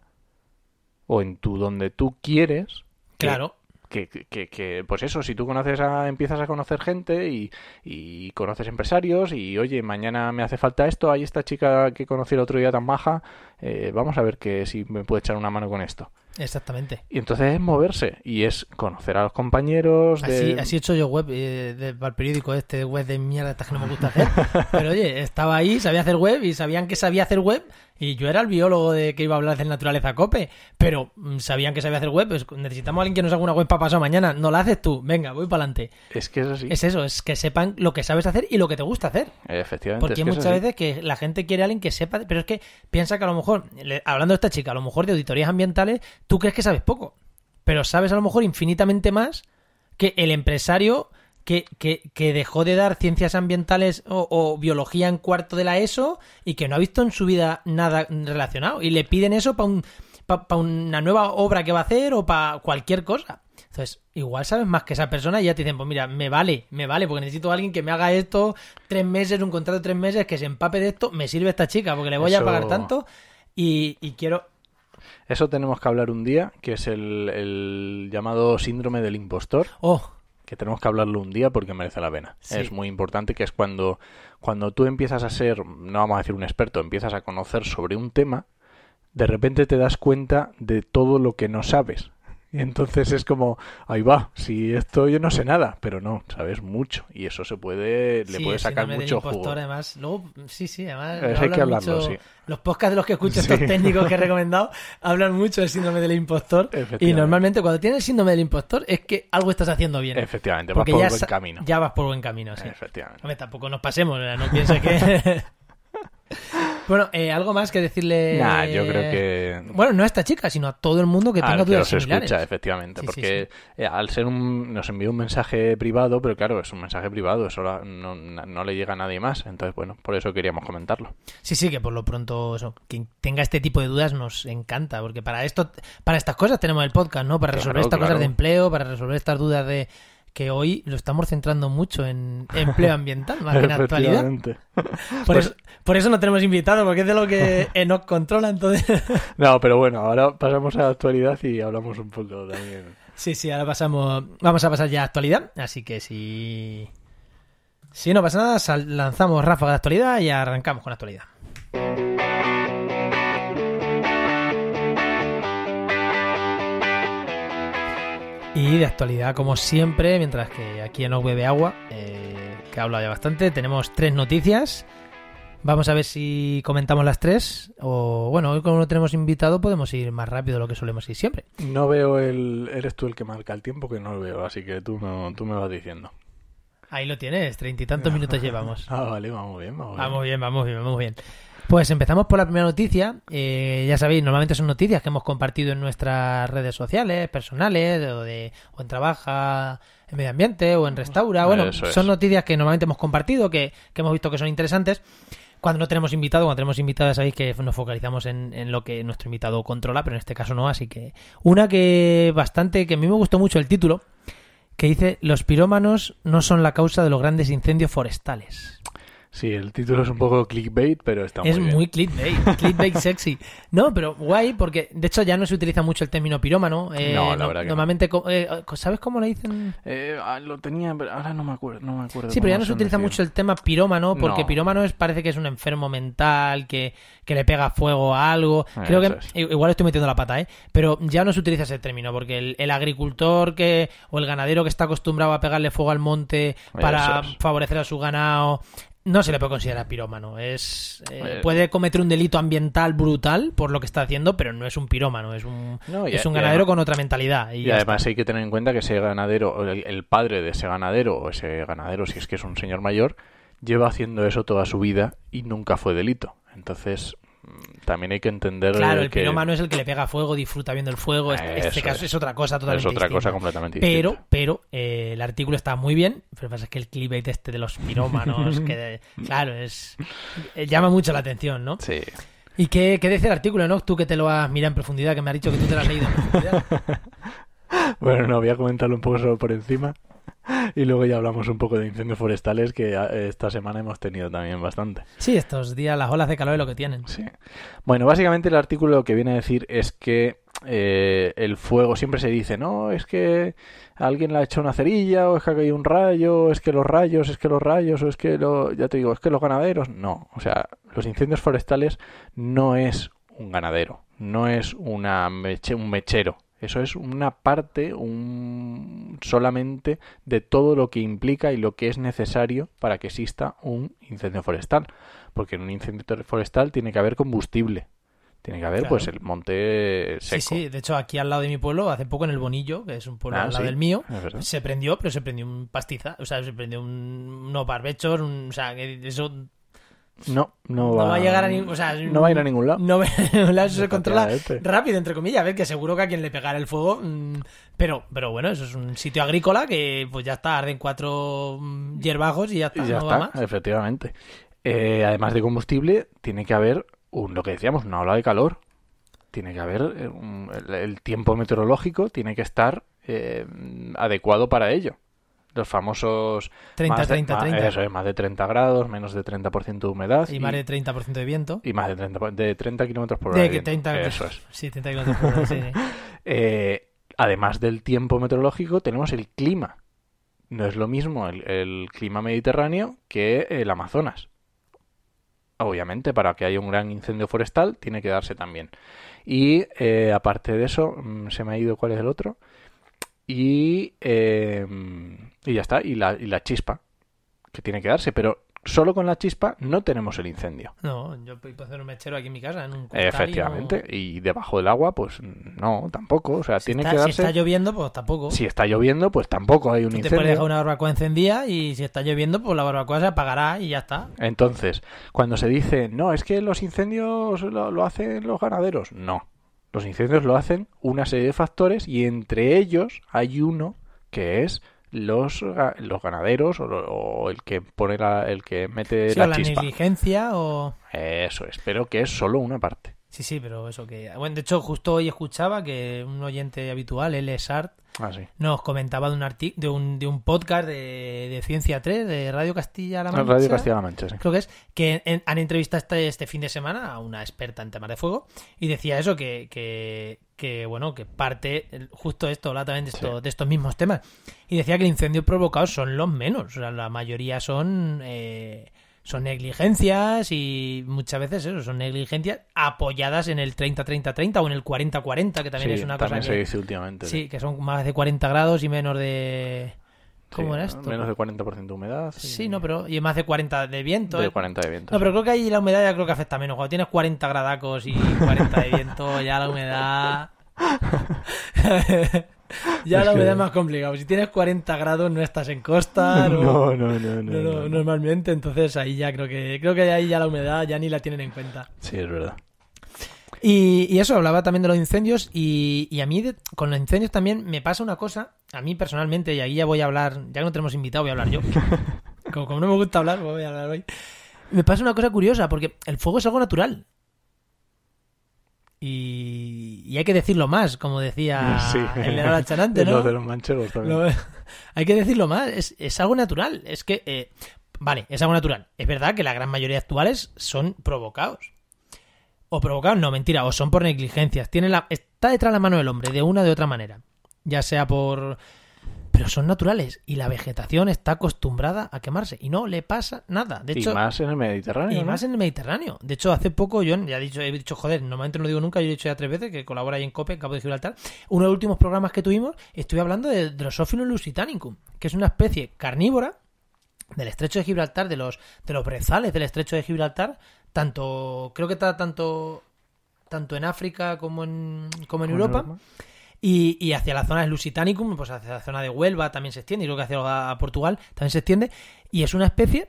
o en tu donde tú quieres. Claro. Que, que, que- que, pues eso, si tú conoces a, empiezas a conocer gente y, y conoces empresarios y oye, mañana me hace falta esto, hay esta chica que conocí el otro día tan maja, eh, vamos a ver que si me puede echar una mano con esto. Exactamente. Y entonces es moverse y es conocer a los compañeros de... Así, así he hecho yo web eh, de- para el periódico este, web de mierda estas que no me gusta hacer. Pero oye, estaba ahí, sabía hacer web y sabían que sabía hacer web y yo era el biólogo de que iba a hablar de naturaleza cope. Pero mm, sabían que sabía hacer web, pues necesitamos a alguien que nos haga una web para pasado mañana. No la haces tú, venga, voy para adelante. Es que es así. Es eso, es que sepan lo que sabes hacer y lo que te gusta hacer. Efectivamente. Porque es que muchas veces que la gente quiere a alguien que sepa, pero es que piensa que a lo mejor, hablando de esta chica, a lo mejor de auditorías ambientales, tú crees que sabes poco, pero sabes a lo mejor infinitamente más que el empresario que, que, que dejó de dar ciencias ambientales o, o biología en cuarto de la ESO y que no ha visto en su vida nada relacionado y le piden eso para un, pa- pa una nueva obra que va a hacer o para cualquier cosa. Entonces, igual sabes más que esa persona y ya te dicen, pues mira, me vale, me vale, porque necesito a alguien que me haga esto tres meses, un contrato de tres meses, que se empape de esto, me sirve esta chica, porque le voy a pagar tanto y, y quiero... Eso tenemos que hablar un día, que es el, el llamado síndrome del impostor, Oh, que tenemos que hablarlo un día porque merece la pena. Sí. Es muy importante que es cuando, cuando tú empiezas a ser, no vamos a decir un experto, empiezas a conocer sobre un tema, de repente te das cuenta de todo lo que no sabes. Y entonces es como, ahí va, si esto yo no sé nada, pero no, sabes mucho. Y eso se puede, le sí, puede sacar mucho impostor, jugo. además. Luego, sí, sí, además. Hay que hablarlo, mucho- sí. Los podcasts de los que escucho, Sí. estos técnicos que he recomendado, hablan mucho del síndrome del impostor. Y normalmente cuando tienes el síndrome del impostor es que algo estás haciendo bien. Efectivamente, vas por ya, buen camino. ya vas por buen camino, sí. Efectivamente. Hombre, tampoco nos pasemos, no pienses que... bueno, eh, algo más que decirle... Nah, yo creo que Bueno, no a esta chica, sino a todo el mundo que Al tenga que dudas similares. escucha, efectivamente, Sí, sí, porque eh, al ser un nos envió un mensaje privado, pero claro, es un mensaje privado, eso no, no le llega a nadie más, entonces bueno, por eso queríamos comentarlo. Sí, sí, que por lo pronto eso, quien tenga este tipo de dudas nos encanta, porque para esto, para estas cosas tenemos el podcast, ¿no? Para Claro, resolver estas claro. cosas de empleo, para resolver estas dudas de que hoy lo estamos centrando mucho en empleo ambiental, más que en actualidad. Por, Pues- eso, por eso no tenemos invitado, porque es de lo que Enoch controla, entonces... No, pero bueno, ahora pasamos a la actualidad y hablamos un poco también. Sí, sí, ahora pasamos, vamos a pasar ya a actualidad, así que si... Si no pasa nada, lanzamos ráfaga de actualidad y arrancamos con la actualidad. Y de actualidad, como siempre, mientras que aquí en bebe agua, eh, que he hablado ya bastante, tenemos tres noticias. Vamos a ver si comentamos las tres. O bueno, hoy como no tenemos invitado, podemos ir más rápido de lo que solemos ir siempre. No veo el eres tú el que marca el tiempo que no lo veo, así que tú no tú me vas diciendo. Ahí lo tienes, treinta y tantos minutos llevamos. Ah, vale, vamos bien, vamos bien. Vamos bien, vamos bien, vamos bien. Pues empezamos por la primera noticia. Eh, ya sabéis, normalmente son noticias que hemos compartido en nuestras redes sociales, personales, o, de, o en Trabaja, en Medio Ambiente, o en Restaura. Bueno, Eso es. son noticias que normalmente hemos compartido, que, que hemos visto que son interesantes. Cuando no tenemos invitado, cuando tenemos invitado, sabéis que nos focalizamos en, en lo que nuestro invitado controla, pero en este caso no, así que una que bastante, que a mí me gustó mucho el título, que dice, los pirómanos no son la causa de los grandes incendios forestales. Sí, el título es un poco clickbait, pero está es muy bien. muy clickbait, clickbait sexy. No, pero guay, porque de hecho ya no se utiliza mucho el término pirómano. eh, No, la verdad que no. Normalmente, co- eh, ¿sabes cómo le dicen? Eh, ah, lo tenía, pero ahora no me acuerdo, no me acuerdo. Sí, pero ya no se utiliza decir. mucho el tema pirómano, porque No. pirómano es, parece que es un enfermo mental, que, que le pega fuego a algo. Eh, Creo que es. igual estoy metiendo la pata, ¿eh? Pero ya no se utiliza ese término, porque el, el agricultor que o el ganadero que está acostumbrado a pegarle fuego al monte para es. favorecer a su ganado no se le puede considerar pirómano. Es eh, puede cometer un delito ambiental brutal por lo que está haciendo, pero no es un pirómano, es un No, y- es un ganadero además- con otra mentalidad. Y, además hay que tener en cuenta que ese ganadero, o el, el padre de ese ganadero, o ese ganadero, si es que es un señor mayor, lleva haciendo eso toda su vida y nunca fue delito. Entonces, también hay que entender. Claro, el que pirómano es el que le pega fuego, disfruta viendo el fuego. Este, este caso es. es. otra cosa es totalmente otra cosa distinta. completamente Pero, distinta. pero eh, el artículo está muy bien. Pero pasa es que el clickbait este de los pirómanos, que claro, es eh, llama mucho la atención, ¿no? Sí. ¿Y qué, qué dice el artículo, no? Tú que te lo has mirado en profundidad, que me has dicho que tú te lo has leído en profundidad. Bueno, no, voy a comentarlo un poco solo por encima. Y luego ya hablamos un poco de incendios forestales que a- esta semana hemos tenido también bastante. Sí, estos días las olas de calor es lo que tienen. Sí. Bueno, básicamente el artículo lo que viene a decir es que eh, el fuego siempre se dice, no, es que alguien le ha hecho una cerilla, o es que ha caído un rayo, o es que los rayos, es que los rayos, o es que lo, ya te digo, es que los ganaderos. No, o sea, los incendios forestales no es un ganadero, no es una meche- un mechero. Eso es una parte un, solamente de todo lo que implica y lo que es necesario para que exista un incendio forestal. Porque en un incendio forestal tiene que haber combustible. Tiene que haber, Claro. pues, el monte Sí, seco. sí, de hecho aquí al lado de mi pueblo, hace poco en el Bonillo, que es un pueblo Ah, al lado sí, del mío, se prendió, pero se prendió un pastiza, o sea, se prendió un, unos barbechos, un- o sea, eso No, no no va, va a llegar a ningún, o sea, no va a ir a ningún lado. No va a ningún lado, eso se controla rápido, entre comillas, a ver, que seguro que a quien le pegara el fuego, mm, pero, pero bueno, eso es un sitio agrícola que pues ya está, arden cuatro mm, hierbajos y ya está, Y ya no va está, más. efectivamente. Eh, además de combustible, tiene que haber un, lo que decíamos, una ola de calor. Tiene que haber eh, un- el, el tiempo meteorológico, tiene que estar eh, adecuado para ello. Los famosos 30, más de, 30, ma- 30. eso es, más de 30 grados, menos de 30% de humedad Y más de 30% de viento. y más de 30, por- de 30 kilómetros por hora. De de que viento. 30, Eso es. Sí, 30 kilómetros por hora, sí. Eh, además del tiempo meteorológico, tenemos el clima. No es lo mismo el, el clima mediterráneo que el Amazonas. Obviamente, para que haya un gran incendio forestal, tiene que darse también. Y eh, aparte de eso, mm, se me ha ido cuál es el otro. Y, eh, y ya está. Y la, y la chispa, que tiene que darse. Pero solo con la chispa no tenemos el incendio. No, yo puedo hacer un mechero aquí en mi casa, en un y Efectivamente. no- Y debajo del agua, pues no, tampoco. O sea, Si tiene está, que si darse. está lloviendo, pues tampoco. Si está lloviendo, pues tampoco hay un Tú te incendio. puedes dejar una barbacoa encendida y si está lloviendo, pues la barbacoa se apagará y ya está. Entonces, cuando se dice, no, es que los incendios lo, lo hacen los ganaderos, no. Los incendios lo hacen una serie de factores y entre ellos hay uno que es los, los ganaderos o, el que pone la- el que mete Sí, la o la chispa. negligencia o... Eso es, pero que es solo una parte. Sí, sí, pero eso que... Bueno, de hecho, justo hoy escuchaba que un oyente habitual, L. Sart, Ah, sí. nos comentaba de un, de un, de un podcast de, de Ciencia 3, de Radio Castilla-La Mancha. Radio Castilla-La Mancha, sí. creo que es, que en- han entrevistado este, este fin de semana a una experta en temas de fuego y decía eso, que, que, que, bueno, que parte justo esto, también de, esto- Sí. de estos mismos temas. Y decía que el incendio provocado son los menos, o sea, la mayoría son... eh, son negligencias y muchas veces eso, son negligencias apoyadas en el 30-30-30 o en el 40-40, que también Sí, es una cosa también se que, dice últimamente. sí, que son más de 40 grados y menos de... ¿Cómo Sí, era esto? Menos de 40% de humedad. Sí, no, pero... Y más de 40 de viento. De ¿eh? 40 de viento. No, pero creo que ahí la humedad ya creo que afecta menos. Cuando tienes 40 gradacos y 40 de viento, ya la humedad... ya humedad es más complicado. Si tienes 40 grados no estás en costa, no, No, no, no, no, no, no, no, no. normalmente, entonces ahí ya creo que creo que ahí ya la humedad ya ni la tienen en cuenta. Sí, es verdad. Y, y eso, hablaba también de los incendios y, y a mí de- con los incendios también me pasa una cosa, a mí personalmente, y ahí ya voy a hablar, ya que no tenemos invitado, voy a hablar yo. como, como no me gusta hablar, voy a hablar hoy. Me pasa una cosa curiosa, porque el fuego es algo natural. Y, y hay que decirlo más, como decía Sí. el Chanante, ¿no? Los de los manchegos también. Lo- hay que decirlo más, es, es algo natural. Es que, eh, vale, es algo natural. Es verdad que la gran mayoría actuales son provocados. O provocados, no, mentira, o son por negligencias. Tiene la, está detrás de la mano del hombre, de una o de otra manera. Ya sea por... Pero son naturales y la vegetación está acostumbrada a quemarse y no le pasa nada. De hecho, y más en el Mediterráneo. y ¿no? más en el Mediterráneo. De hecho, hace poco yo ya he dicho, he dicho, joder, normalmente no lo digo nunca, yo he dicho ya tres veces que colabora ahí en COPE, en Cabo de Gibraltar. Uno de los últimos programas que tuvimos, estuve hablando de Drosophilus lusitanicum, que es una especie carnívora del estrecho de Gibraltar, de los, de los brezales del estrecho de Gibraltar, tanto, creo que está tanto, tanto en África como en, como en Europa. Y, y hacia la zona de Lusitanicum, pues hacia la zona de Huelva también se extiende, y creo que hacia Portugal también se extiende. Y es una especie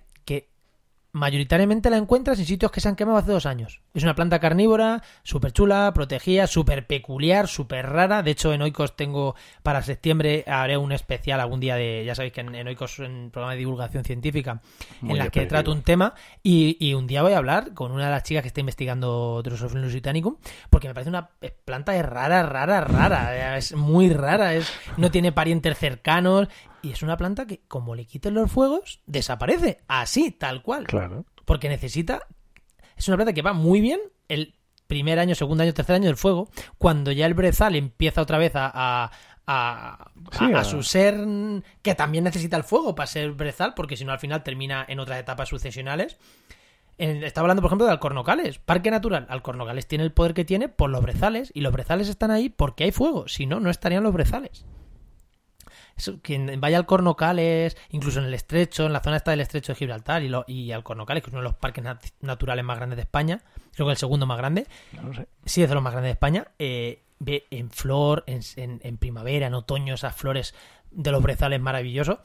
mayoritariamente la encuentras en sitios que se han quemado hace dos años. Es una planta carnívora, súper chula, protegida, súper peculiar, súper rara. De hecho, en Oikos tengo para septiembre, haré un especial algún día de, ya sabéis que en, en Oikos, en programa de divulgación científica, Muy en las que trato un tema y, y un día voy a hablar con una de las chicas que está investigando Drosophilus lusitanicum porque me parece una planta es rara, rara, rara. Es muy rara, es no tiene parientes cercanos y es una planta que como le quiten los fuegos desaparece, así, tal cual Claro. porque necesita. Es una planta que va muy bien el primer año, segundo año, tercer año del fuego, cuando ya el brezal empieza otra vez a. a a, Sí, a- su ser que también necesita el fuego para ser brezal, porque si no al final termina en otras etapas sucesionales. En- estaba hablando, por ejemplo, de Alcornocales. Parque Natural. Alcornocales tiene el poder que tiene por los brezales, y los brezales están ahí porque hay fuego. Si no, no estarían los brezales. Quien vaya al Cornocales, incluso en el Estrecho, en la zona esta del Estrecho de Gibraltar y, lo, y al Cornocales, que es uno de los parques nat- naturales más grandes de España, creo que el segundo más grande, No sé. sí es de los más grandes de España, eh, ve en flor, en, en- en primavera, en otoño, esas flores de los brezales maravillosos,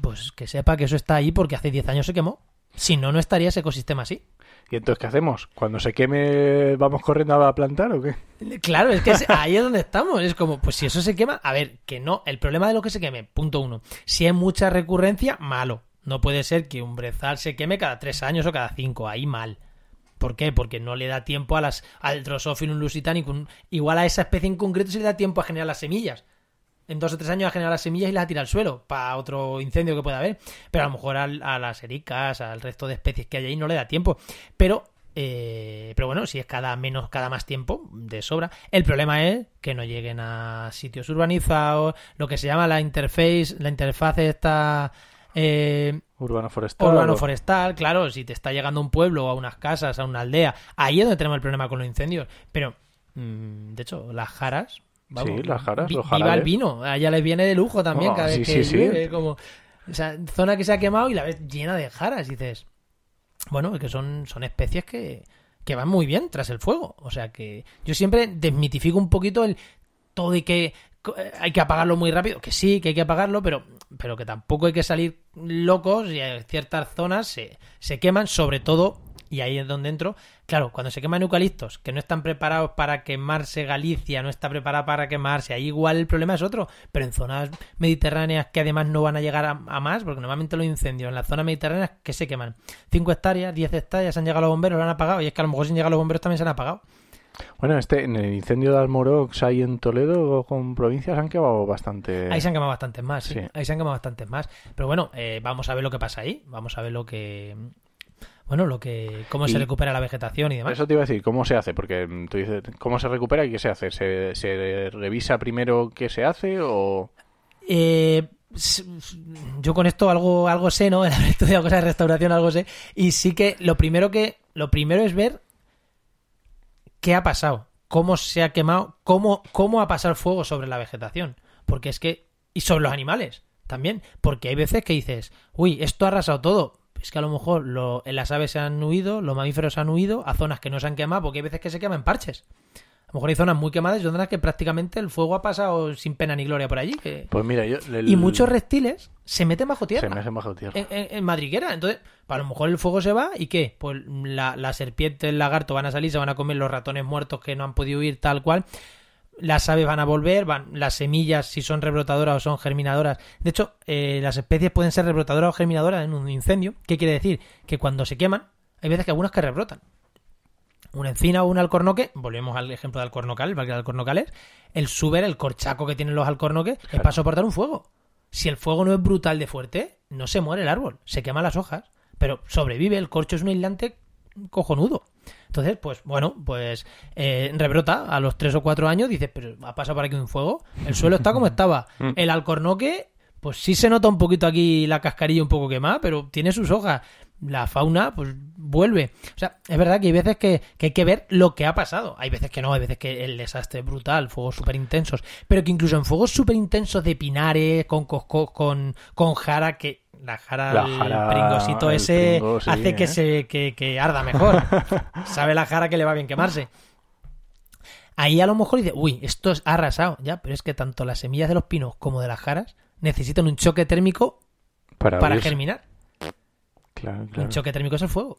pues que sepa que eso está ahí porque hace 10 años se quemó. Si no, no estaría ese ecosistema así. ¿Y entonces qué hacemos? ¿Cuando se queme vamos corriendo a plantar o qué? Claro, es que es- ahí es donde estamos. Es como, pues si eso se quema, a ver, que no. El problema de lo que se queme, punto uno. Si hay mucha recurrencia, malo. No puede ser que un brezal se queme cada tres años o cada cinco. Ahí mal. ¿Por qué? Porque no le da tiempo a las, al Drosophilus lusitanicum. Igual a esa especie en concreto se le da tiempo a generar las semillas. En dos o tres años a generar las semillas y las tira al suelo para otro incendio que pueda haber. Pero a lo mejor al- a, las ericas, al resto de especies que hay ahí no le da tiempo. Pero, eh, pero bueno, si es cada menos, cada más tiempo, de sobra. El problema es que no lleguen a sitios urbanizados, lo que se llama la interface, la interfaz esta eh, Urbano forestal. urbano forestal, claro, si te está llegando a un pueblo, a unas casas, a una aldea, ahí es donde tenemos el problema con los incendios. Pero, mm, de hecho, las jaras. Sí, las jaras, vi- los Viva el vino, a ella les viene de lujo también Oh, cada vez que sí, como o sea, zona que se ha quemado y la ves llena de jaras, y dices, bueno, es que son, son especies que, que van muy bien tras el fuego. O sea que yo siempre desmitifico un poquito el todo y que hay que apagarlo muy rápido, que sí, que hay que apagarlo, pero, pero que tampoco hay que salir locos y en ciertas zonas se, se queman, sobre todo, y ahí es donde entro, claro, cuando se queman eucaliptos, que no están preparados para quemarse Galicia, no está preparada para quemarse, ahí igual el problema es otro, pero en zonas mediterráneas que además no van a llegar a, a más, porque normalmente los incendios en las zonas mediterráneas que se queman 5 hectáreas, 10 hectáreas, han llegado los bomberos, lo han apagado, y es que a lo mejor sin llegar los bomberos también se han apagado. Bueno, este, en el incendio de Almorox ahí en Toledo con provincias han quemado bastante. Ahí se han quemado bastantes más, sí. Sí. Ahí se han quemado bastantes más. Pero bueno, eh, vamos a ver lo que pasa ahí. Vamos a ver lo que. Bueno, lo que. cómo se recupera la vegetación y demás. Eso te iba a decir, ¿cómo se hace? Porque mm, tú dices, ¿cómo se recupera y qué se hace? ¿Se, se revisa primero qué se hace o...? Eh, yo con esto algo, algo sé, ¿no? Haber estudiado cosas de restauración, algo sé. Y sí que lo primero que. Lo primero es ver qué ha pasado. Cómo se ha quemado. Cómo, cómo ha pasado el fuego sobre la vegetación. Porque es que. Y sobre los animales también. Porque hay veces que dices, uy, esto ha arrasado todo. Es que a lo mejor lo- las aves se han huido, los mamíferos han huido a zonas que no se han quemado, porque hay veces que se queman en parches. A lo mejor hay zonas muy quemadas y zonas que prácticamente el fuego ha pasado sin pena ni gloria por allí. que- Pues mira, yo... el- y muchos reptiles se meten bajo Se tierra. me hacen bajo tierra. En, en- en madriguera. Entonces, a lo mejor el fuego se va y ¿qué? Pues la, la serpiente, el lagarto van a salir, se van a comer los ratones muertos que no han podido huir tal cual. Las aves van a volver, van, las semillas, si son rebrotadoras o son germinadoras. De hecho, eh, las especies pueden ser rebrotadoras o germinadoras en un incendio. ¿Qué quiere decir? Que cuando se queman, hay veces que algunas que rebrotan. Una encina o un alcornoque, volvemos al ejemplo de alcornocal, el parque de alcornocales, el suber, el corchaco que tienen los alcornoques, es para soportar un fuego. Si el fuego no es brutal de fuerte, no se muere el árbol, se queman las hojas, pero sobrevive, el corcho es un aislante cojonudo. Entonces, pues bueno, pues eh, rebrota a los tres o cuatro años, dices, pero ha pasado por aquí un fuego, el suelo está como estaba. El alcornoque, pues sí se nota un poquito aquí la cascarilla un poco quemada, pero tiene sus hojas. La fauna, pues vuelve. O sea, es verdad que hay veces que, que hay que ver lo que ha pasado. Hay veces que no, hay veces que el desastre es brutal, fuegos súper intensos. Pero que incluso en fuegos súper intensos de pinares, con, con, con jara, que la jara, La el pringosito el ese pringo, sí, hace que, ¿eh? se, que, que arda mejor. Sabe la jara que le va bien quemarse. Ahí a lo mejor dice, uy, esto es ha arrasado. Ya, pero es que tanto las semillas de los pinos como de las jaras necesitan un choque térmico Para, para germinar. Claro, claro. Un choque térmico es el fuego.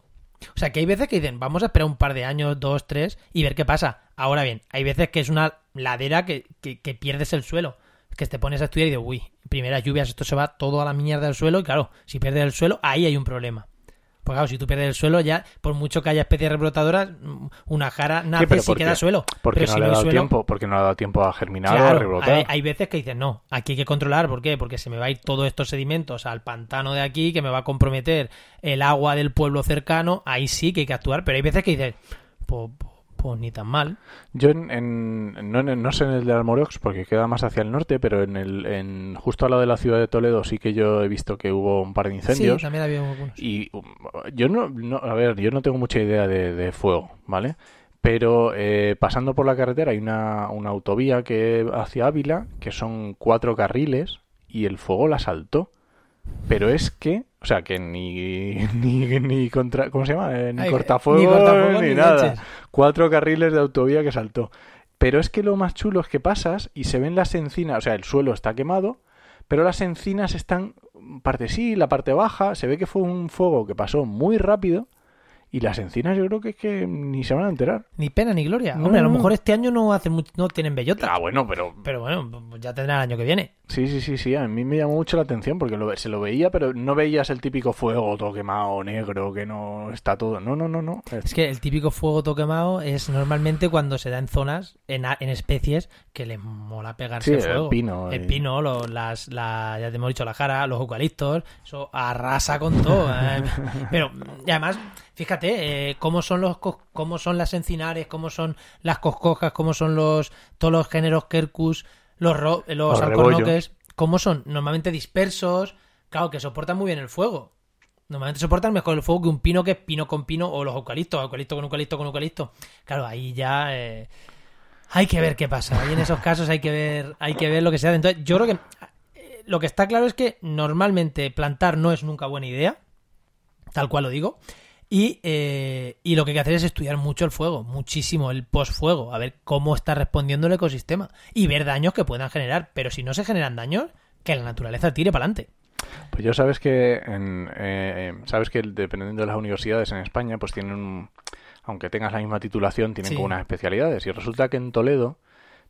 O sea, que hay veces que dicen, vamos a esperar un par de años, dos, tres, y ver qué pasa. Ahora bien, hay veces que es una ladera que, que, que pierdes el suelo. Que te pones a estudiar y dices, uy, primeras lluvias, esto se va todo a la mierda del suelo. Y claro, si pierdes el suelo, ahí hay un problema. Pues claro, si tú pierdes el suelo, ya, por mucho que haya especies rebrotadoras, mm, una jara nace ¿por queda suelo. Porque Pero no si le ha dado suelo- tiempo, porque no le ha dado tiempo a germinar o a rebrotar. hay, hay veces que dicen, no, aquí hay que controlar, ¿por qué? Porque se me va a ir todos estos sedimentos al pantano de aquí, que me va a comprometer el agua del pueblo cercano, ahí sí que hay que actuar, pero hay veces que dicen, pues, pues- ni tan mal. Yo en, en- no, en- no sé en el de Almorox porque queda más hacia el norte, pero en el en justo al lado de la ciudad de Toledo sí que yo he visto que hubo un par de incendios. Sí, también había algunos. Y um, yo no, no- a ver, yo no tengo mucha idea de, de fuego, ¿vale? Pero eh, pasando por la carretera hay una, una autovía que hacia Ávila, que son cuatro carriles, y el fuego la saltó. Pero es que, o sea, que ni, ni, ni contra, ¿cómo se llama? Eh, ni Ay, cortafuego ni ni, nada. leches. Cuatro carriles de autovía que saltó. Pero es que lo más chulo es que pasas y se ven las encinas, o sea, el suelo está quemado, pero las encinas están parte sí, la parte baja, se ve que fue un fuego que pasó muy rápido y las encinas yo creo que es que ni se van a enterar. Ni pena ni gloria. No, Hombre, a lo no. mejor este año no hacen no tienen bellota. Ah, bueno, pero Pero bueno, ya tendrá el año que viene. sí, sí, sí, sí, a mí me llamó mucho la atención porque lo, se lo veía, pero no veías el típico fuego todo quemado, negro, que no está todo. No, no, no, no. Es que el típico fuego todo quemado es normalmente cuando se da en zonas, en, en especies que les mola pegarse Sí, el el fuego. pino, El pino, lo- las, la, ya te hemos dicho, la jara, los eucaliptos, eso arrasa con todo. eh. Pero, y además, fíjate, eh, cómo son los cómo son las encinares, cómo son las coscojas, cómo son los todos los géneros quercus, los, ro- los, Los alcornoques, cómo son normalmente dispersos, claro, que soportan muy bien el fuego. Normalmente soportan mejor el fuego que un pino que es pino con pino o los eucaliptos, eucalipto con eucalipto con eucalipto. Claro, ahí ya eh, hay que ver qué pasa. Ahí en esos casos hay que ver, hay que ver lo que se hace. Entonces, yo creo que eh, lo que está claro es que normalmente plantar no es nunca buena idea, tal cual lo digo. Y, eh, y lo que hay que hacer es estudiar mucho el fuego, muchísimo el posfuego, a ver cómo está respondiendo el ecosistema y ver daños que puedan generar. Pero si no se generan daños, que la naturaleza tire para adelante. Pues yo sabes que en, eh, sabes que dependiendo de las universidades en España, pues tienen, un- aunque tengas la misma titulación, tienen Sí. como unas especialidades. Y resulta que en Toledo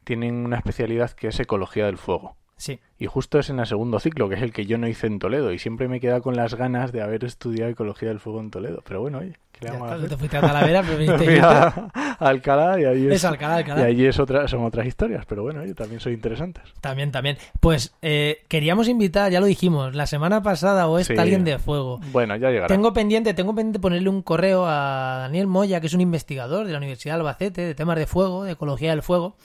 tienen una especialidad que es ecología del fuego. Sí. Y justo es en el segundo ciclo, que es el que yo no hice en Toledo. Y siempre me he quedado con las ganas de haber estudiado ecología del fuego en Toledo. Pero bueno, oye, ¿qué le vamos a te hacer? fuiste a Talavera, pero viniste a, a Alcalá y es, Es Alcalá, Alcalá. y allí es otra, son otras historias. Pero bueno, oye, también son interesantes. También, también. Pues eh, queríamos invitar, ya lo dijimos, la semana pasada o esta Sí. alguien de fuego. Bueno, ya llegará. Tengo pendiente, tengo pendiente ponerle un correo a Daniel Moya, que es un investigador de la Universidad de Albacete de temas de fuego, de ecología del fuego.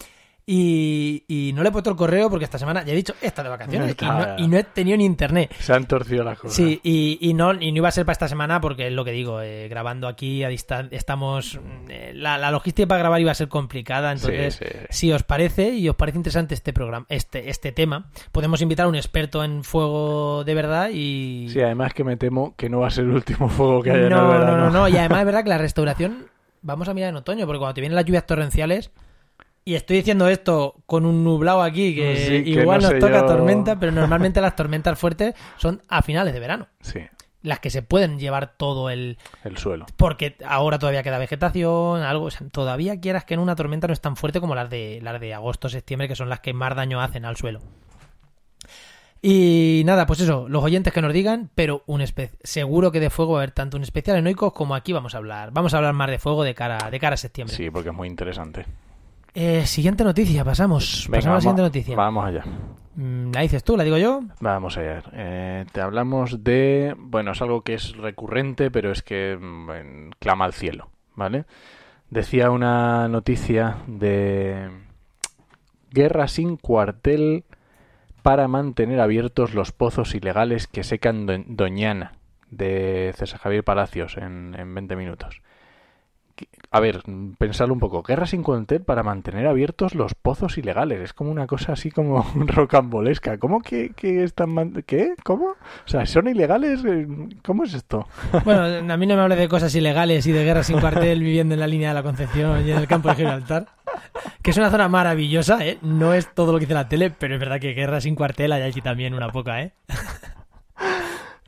Y, y no le he puesto el correo porque esta semana, ya he dicho, está de vacaciones y no, y no he tenido ni internet. Se han torcido las cosas. Sí, y, y no, y no iba a ser para esta semana porque es lo que digo, eh, grabando aquí a distancia, estamos... mm, eh, la, la logística para grabar iba a ser complicada, entonces Sí, sí. si os parece y os parece interesante este programa, este, este tema, podemos invitar a un experto en fuego de verdad y... Sí, además que me temo que no va a ser el último fuego que haya en el no, no, verano. no, no, y además es verdad que la restauración vamos a mirar en otoño, porque cuando te vienen las lluvias torrenciales, y estoy diciendo esto con un nublado aquí, que Sí, que igual no nos toca yo. tormenta, pero normalmente las tormentas fuertes son a finales de verano, Sí, las que se pueden llevar todo el... el suelo. Porque ahora todavía queda vegetación, algo, o sea, todavía quieras que en una tormenta no es tan fuerte como las de, las de agosto, septiembre, que son las que más daño hacen al suelo. Y nada, pues eso, los oyentes que nos digan, pero un seguro que de fuego va a haber tanto un especial en Oikos como aquí vamos a hablar. Vamos a hablar más de fuego de cara, de cara a septiembre. Sí, porque es muy interesante. Eh, siguiente noticia, pasamos. Venga, pasamos a la siguiente vamos- noticia. Vamos allá. Mm, ¿La dices tú? ¿La digo yo? Vamos a ver. Eh, te hablamos de... Bueno, es algo que es recurrente, pero es que mm, bueno, clama al cielo, ¿vale? Decía una noticia de guerra sin cuartel para mantener abiertos los pozos ilegales que secan Do- Doñana, de César Javier Palacios, en, en 20 minutos. A ver, pensarlo un poco. Guerra sin cuartel para mantener abiertos los pozos ilegales. Es como una cosa así como rocambolesca. ¿Cómo que, que están... man- ¿Qué? ¿Cómo? O sea, ¿son ilegales? Eh, ¿Cómo es esto? Bueno, a mí no me hables de cosas ilegales y de guerra sin cuartel viviendo en la línea de la Concepción y en el campo de Gibraltar. Que es una zona maravillosa, ¿eh? No es todo lo que dice la tele, pero es verdad que guerra sin cuartel hay aquí también una poca, ¿eh?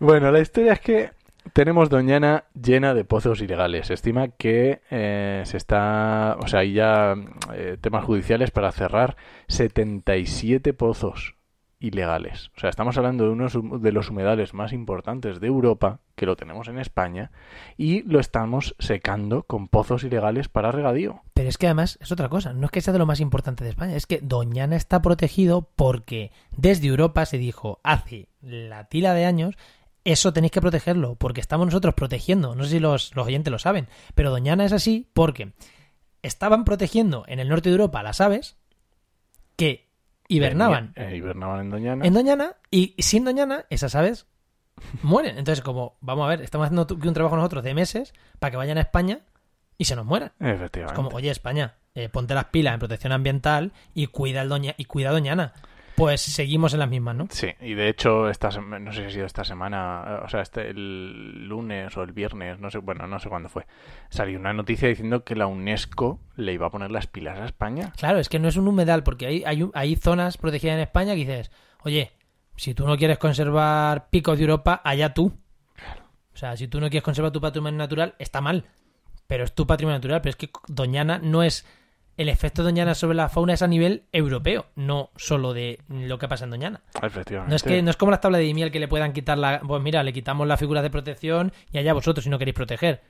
Bueno, la historia es que Tenemos Doñana llena de pozos ilegales. Se estima que eh, se está, o sea, hay ya eh, temas judiciales para cerrar 77 pozos ilegales. O sea, estamos hablando de uno de los humedales más importantes de Europa, que lo tenemos en España, y lo estamos secando con pozos ilegales para regadío. Pero es que además es otra cosa, no es que sea de lo más importante de España, es que Doñana está protegido porque desde Europa se dijo hace la tila de años eso tenéis que protegerlo, porque estamos nosotros protegiendo. No sé si los, los, oyentes lo saben, pero Doñana es así porque estaban protegiendo en el norte de Europa las aves que hibernaban. Eh, hibernaban en Doñana. En Doñana, y sin Doñana, esas aves mueren. Entonces, como, vamos a ver, estamos haciendo un trabajo nosotros de meses para que vayan a España y se nos mueran. Efectivamente. Es como, oye, España, eh, ponte las pilas en protección ambiental y cuida, el doña, y cuida a Doñana pues seguimos en las mismas, ¿no? Sí, y de hecho, esta no sé si ha sido esta semana, o sea, este, el lunes o el viernes, no sé, bueno, no sé cuándo fue, salió una noticia diciendo que la UNESCO le iba a poner las pilas a España. Claro, es que no es un humedal, porque hay, hay, hay zonas protegidas en España que dices, oye, si tú no quieres conservar picos de Europa, allá tú. O sea, si tú no quieres conservar tu patrimonio natural, está mal. Pero es tu patrimonio natural. Pero es que Doñana no es el efecto Doñana sobre la fauna es a nivel europeo, no solo de lo que pasa en Doñana. Efectivamente. No es que no es como la tabla de miel que le puedan quitar la, pues mira, le quitamos la figura de protección y allá vosotros si no queréis proteger.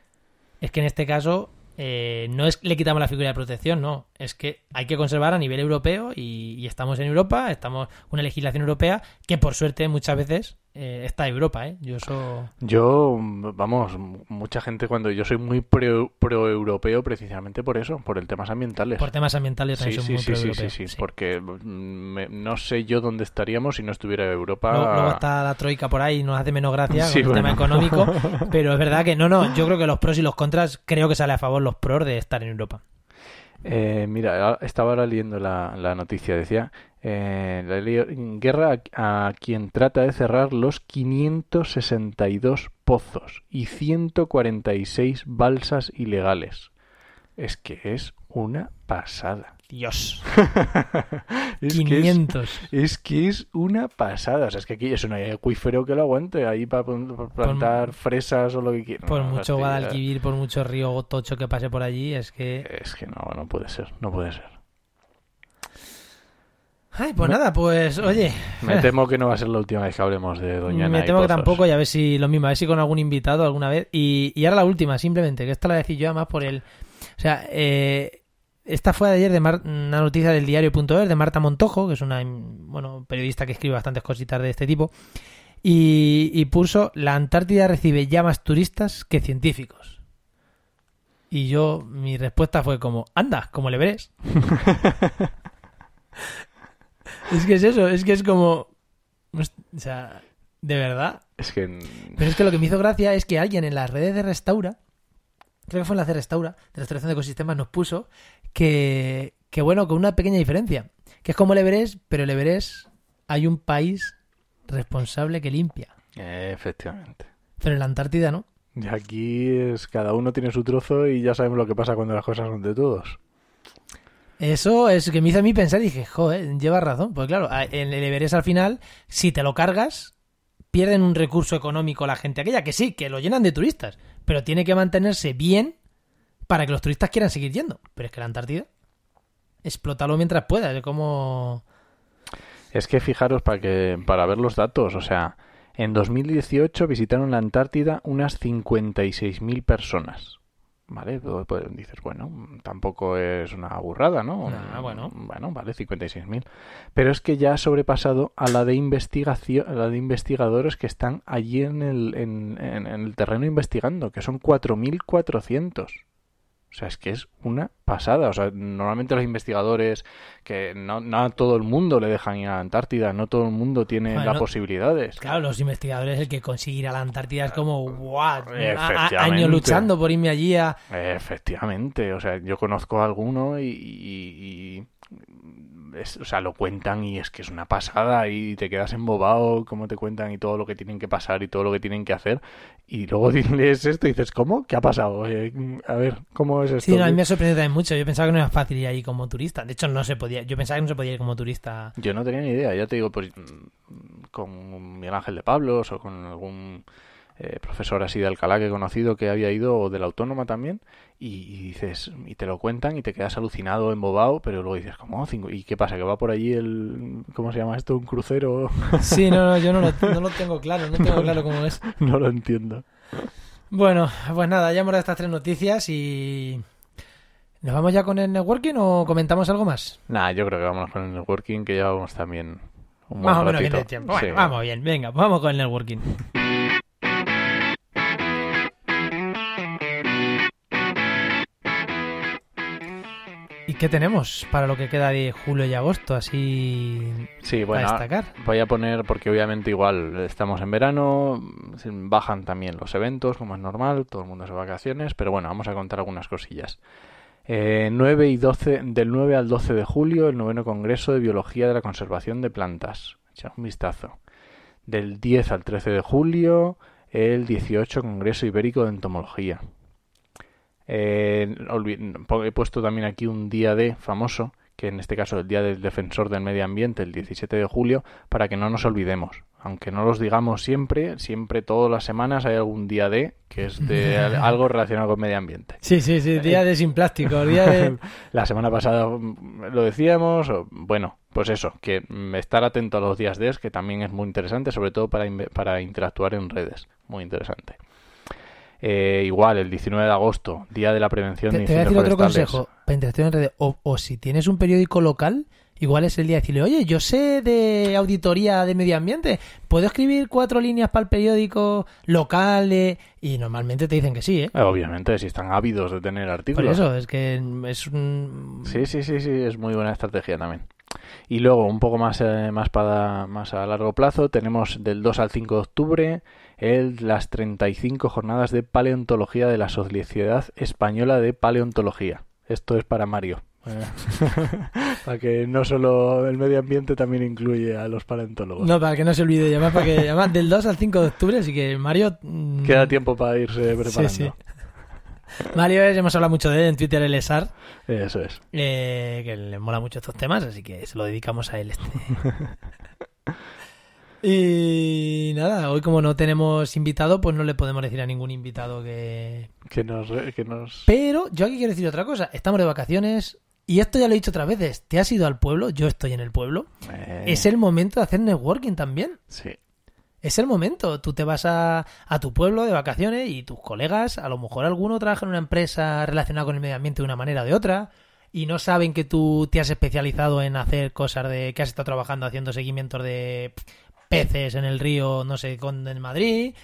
Es que en este caso eh, no es le quitamos la figura de protección, no, es que hay que conservar a nivel europeo y, y estamos en Europa, estamos una legislación europea que por suerte muchas veces eh, está Europa, ¿eh? Yo so... Yo, vamos, mucha gente cuando yo soy muy pro-europeo precisamente por eso, por el temas ambientales. Por temas ambientales también sí, soy sí, muy sí, pro-europeo. sí, sí, porque mm, no sé yo dónde estaríamos si no estuviera Europa. Luego, luego está la troika por ahí y nos hace menos gracia Sí, con el tema económico, pero es verdad que no, no, yo creo que los pros y los contras, creo que sale a favor los pros de estar en Europa. Eh, mira, estaba ahora leyendo la, noticia, decía, eh, guerra a, a quien trata de cerrar los 562 pozos y 146 balsas ilegales. Es que es una pasada. Dios, Es que es- 500. Es que es una pasada. O sea, es que aquí es un acuífero que lo aguante ahí para plantar fresas o lo que quieras. Por No, mucho. Guadalquivir, por mucho río tocho que pase por allí, es que... Es que no, no puede ser, no puede ser. Ay, pues nada, pues oye, Me temo que no va a ser la última vez que hablemos de Doñana me temo que tampoco, y a ver si lo mismo, a ver si con algún invitado alguna vez. Y, y ahora la última, simplemente, que esta la decía yo además por el... O sea, eh, esta fue de ayer de Mar- una noticia del diario.es de Marta Montojo, que es una bueno, periodista que escribe bastantes cositas de este tipo, y, y puso, la Antártida recibe ya más turistas que científicos. Y yo, mi respuesta fue como, anda, como le veres. es que es eso, es que es como... O sea, de verdad. Es que Pero es que lo que me hizo gracia es que alguien en las redes de Restaura, creo que fue en las de Restaura, de restauración de ecosistemas, nos puso que, que bueno, con una pequeña diferencia, que es como el Everest, pero el Everest hay un país responsable que limpia, efectivamente. pero en la Antártida no. Y aquí es cada uno tiene su trozo y ya sabemos lo que pasa cuando las cosas son de todos. Eso es que me hizo a mí pensar y dije, joder, lleva razón. Pues claro, en el Everest al final, si te lo cargas, pierden un recurso económico la gente aquella, que sí, que lo llenan de turistas, pero tiene que mantenerse bien para que los turistas quieran seguir yendo. Pero es que la Antártida, explótalo mientras puedas, es como... Es que fijaros para que para ver los datos, o sea, en 2018 visitaron la Antártida unas 56.000 personas. ¿Vale? Pues, dices, bueno, tampoco es una burrada, ¿no? Nah, bueno. Bueno, vale, 56.000. Pero es que ya ha sobrepasado a la de investigación, a la de investigadores que están allí en el, en, en- en el terreno investigando, que son 4.400. O sea, es que es una pasada. O sea, normalmente los investigadores, que no, no a todo el mundo le dejan ir a la Antártida, no todo el mundo tiene Bueno, las posibilidades. Claro, los investigadores, el que consigue ir a la Antártida es como, guau, años luchando por irme allí a... Efectivamente, o sea, yo conozco a alguno y, y- y- es- o sea, lo cuentan y es que es una pasada y te quedas embobado cómo te cuentan y todo lo que tienen que pasar y todo lo que tienen que hacer y luego lees esto y dices, ¿cómo? ¿Qué ha pasado? Eh, a ver, ¿cómo es esto? Sí, no, a mí me ha sorprendido también mucho. Yo pensaba que no era fácil ir ahí como turista. De hecho, no se podía. Yo pensaba que no se podía ir como turista. Yo no tenía ni idea, ya te digo, pues mm, con Miguel Ángel de Pablos o con algún eh, profesor así de Alcalá que he conocido que había ido, de la Autónoma también, y, y dices, y te lo cuentan y te quedas alucinado, embobado, pero luego dices, ¿cómo? Cinco- ¿Y qué pasa? ¿Que va por allí el, ¿cómo se llama esto? ¿Un crucero? Sí, no, no, yo no lo, no lo tengo claro, no tengo claro cómo es. no lo entiendo. Bueno, pues nada, ya hemos dado estas tres noticias y... ¿Nos vamos ya con el networking o comentamos algo más? Nada, yo creo que vamos con el networking, que llevamos también un buen Más o menos bien ratito. de tiempo. Bueno, Sí. vamos bien, venga, vamos con el networking. qué tenemos para lo que queda de julio y agosto? Así Sí, bueno, para destacar. voy a poner, porque obviamente igual estamos en verano, bajan también los eventos, como es normal, todo el mundo se vacaciones, pero bueno, vamos a contar algunas cosillas. Eh, 9 y 12, del 9 al 12 de julio, el noveno Congreso de Biología de la Conservación de Plantas. Echad un vistazo. Del 10 al 13 de julio, el 18 Congreso Ibérico de Entomología. Eh, he puesto también aquí un día de famoso, que en este caso el Día del Defensor del Medio Ambiente, el 17 de julio, para que no nos olvidemos. Aunque no los digamos siempre, siempre todas las semanas hay algún día de que es de al- algo relacionado con medio ambiente. Sí, sí, sí, día de sin plástico, día de... La semana pasada mm, lo decíamos, o- bueno, pues eso, que mm, estar atento a los días de que también es muy interesante, sobre todo para, para interactuar en redes, muy interesante. Eh, igual, el 19 de agosto, Día de la Prevención Te, de te voy a Incendios decir otro consejo para interacción en redes. O, o si tienes un periódico local, igual es el día de decirle, oye, yo sé de auditoría de medio ambiente, ¿puedo escribir cuatro líneas para el periódico local? de-?" Y normalmente te dicen que sí, ¿eh? Eh, Obviamente, si están ávidos de tener Por artículos. eso, es que es un... Sí, sí, sí, sí, es muy buena estrategia también. Y luego, un poco más, eh, más, para, más a largo plazo, tenemos del 2 al 5 de octubre el, las 35 jornadas de paleontología de la Sociedad Española de Paleontología. Esto es para Mario. Eh, para que no solo el medio ambiente también incluye a los paleontólogos. No, para que no se olvide, además, para que, además del 2 al 5 de octubre, así que Mario... mm, Queda tiempo para irse preparando. Sí, sí. Mario es, hemos hablado mucho de él en Twitter, el ESAR, Eso es. eh, que le mola mucho estos temas, así que se lo dedicamos a él este. y nada, hoy como no tenemos invitado, pues no le podemos decir a ningún invitado que... Que nos... Que nos... Pero yo aquí quiero decir otra cosa, estamos de vacaciones y esto ya lo he dicho otras veces, te has ido al pueblo, yo estoy en el pueblo, Eh, es el momento de hacer networking también. Sí. Es el momento. Tú te vas a, a tu pueblo de vacaciones y tus colegas, a lo mejor alguno trabaja en una empresa relacionada con el medio ambiente de una manera o de otra y no saben que tú te has especializado en hacer cosas de que has estado trabajando haciendo seguimientos de peces en el río, no sé, con en Madrid.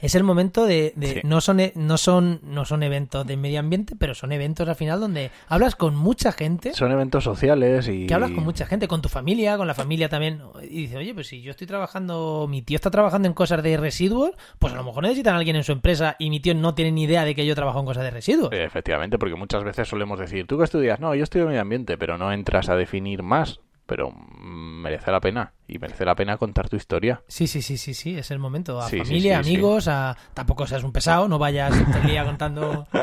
Es el momento de, de- Sí. no son e- no son no son eventos de medio ambiente, pero son eventos al final donde hablas con mucha gente Son eventos sociales y... que hablas con mucha gente, con tu familia, con la familia también, y dices, oye, pues si yo estoy trabajando, mi tío está trabajando en cosas de residuos, pues a lo mejor necesitan a alguien en su empresa y mi tío no tiene ni idea de que yo trabajo en cosas de residuos. Eh, Efectivamente, porque muchas veces solemos decir, ¿tú qué estudias? No, yo estudio medio ambiente, pero no entras a definir más. Pero mm, merece la pena. Y merece la pena contar tu historia. Sí, sí, sí, sí, sí, es el momento. A Sí, familia, sí, sí. amigos, a... tampoco seas un pesado, no vayas el día contando...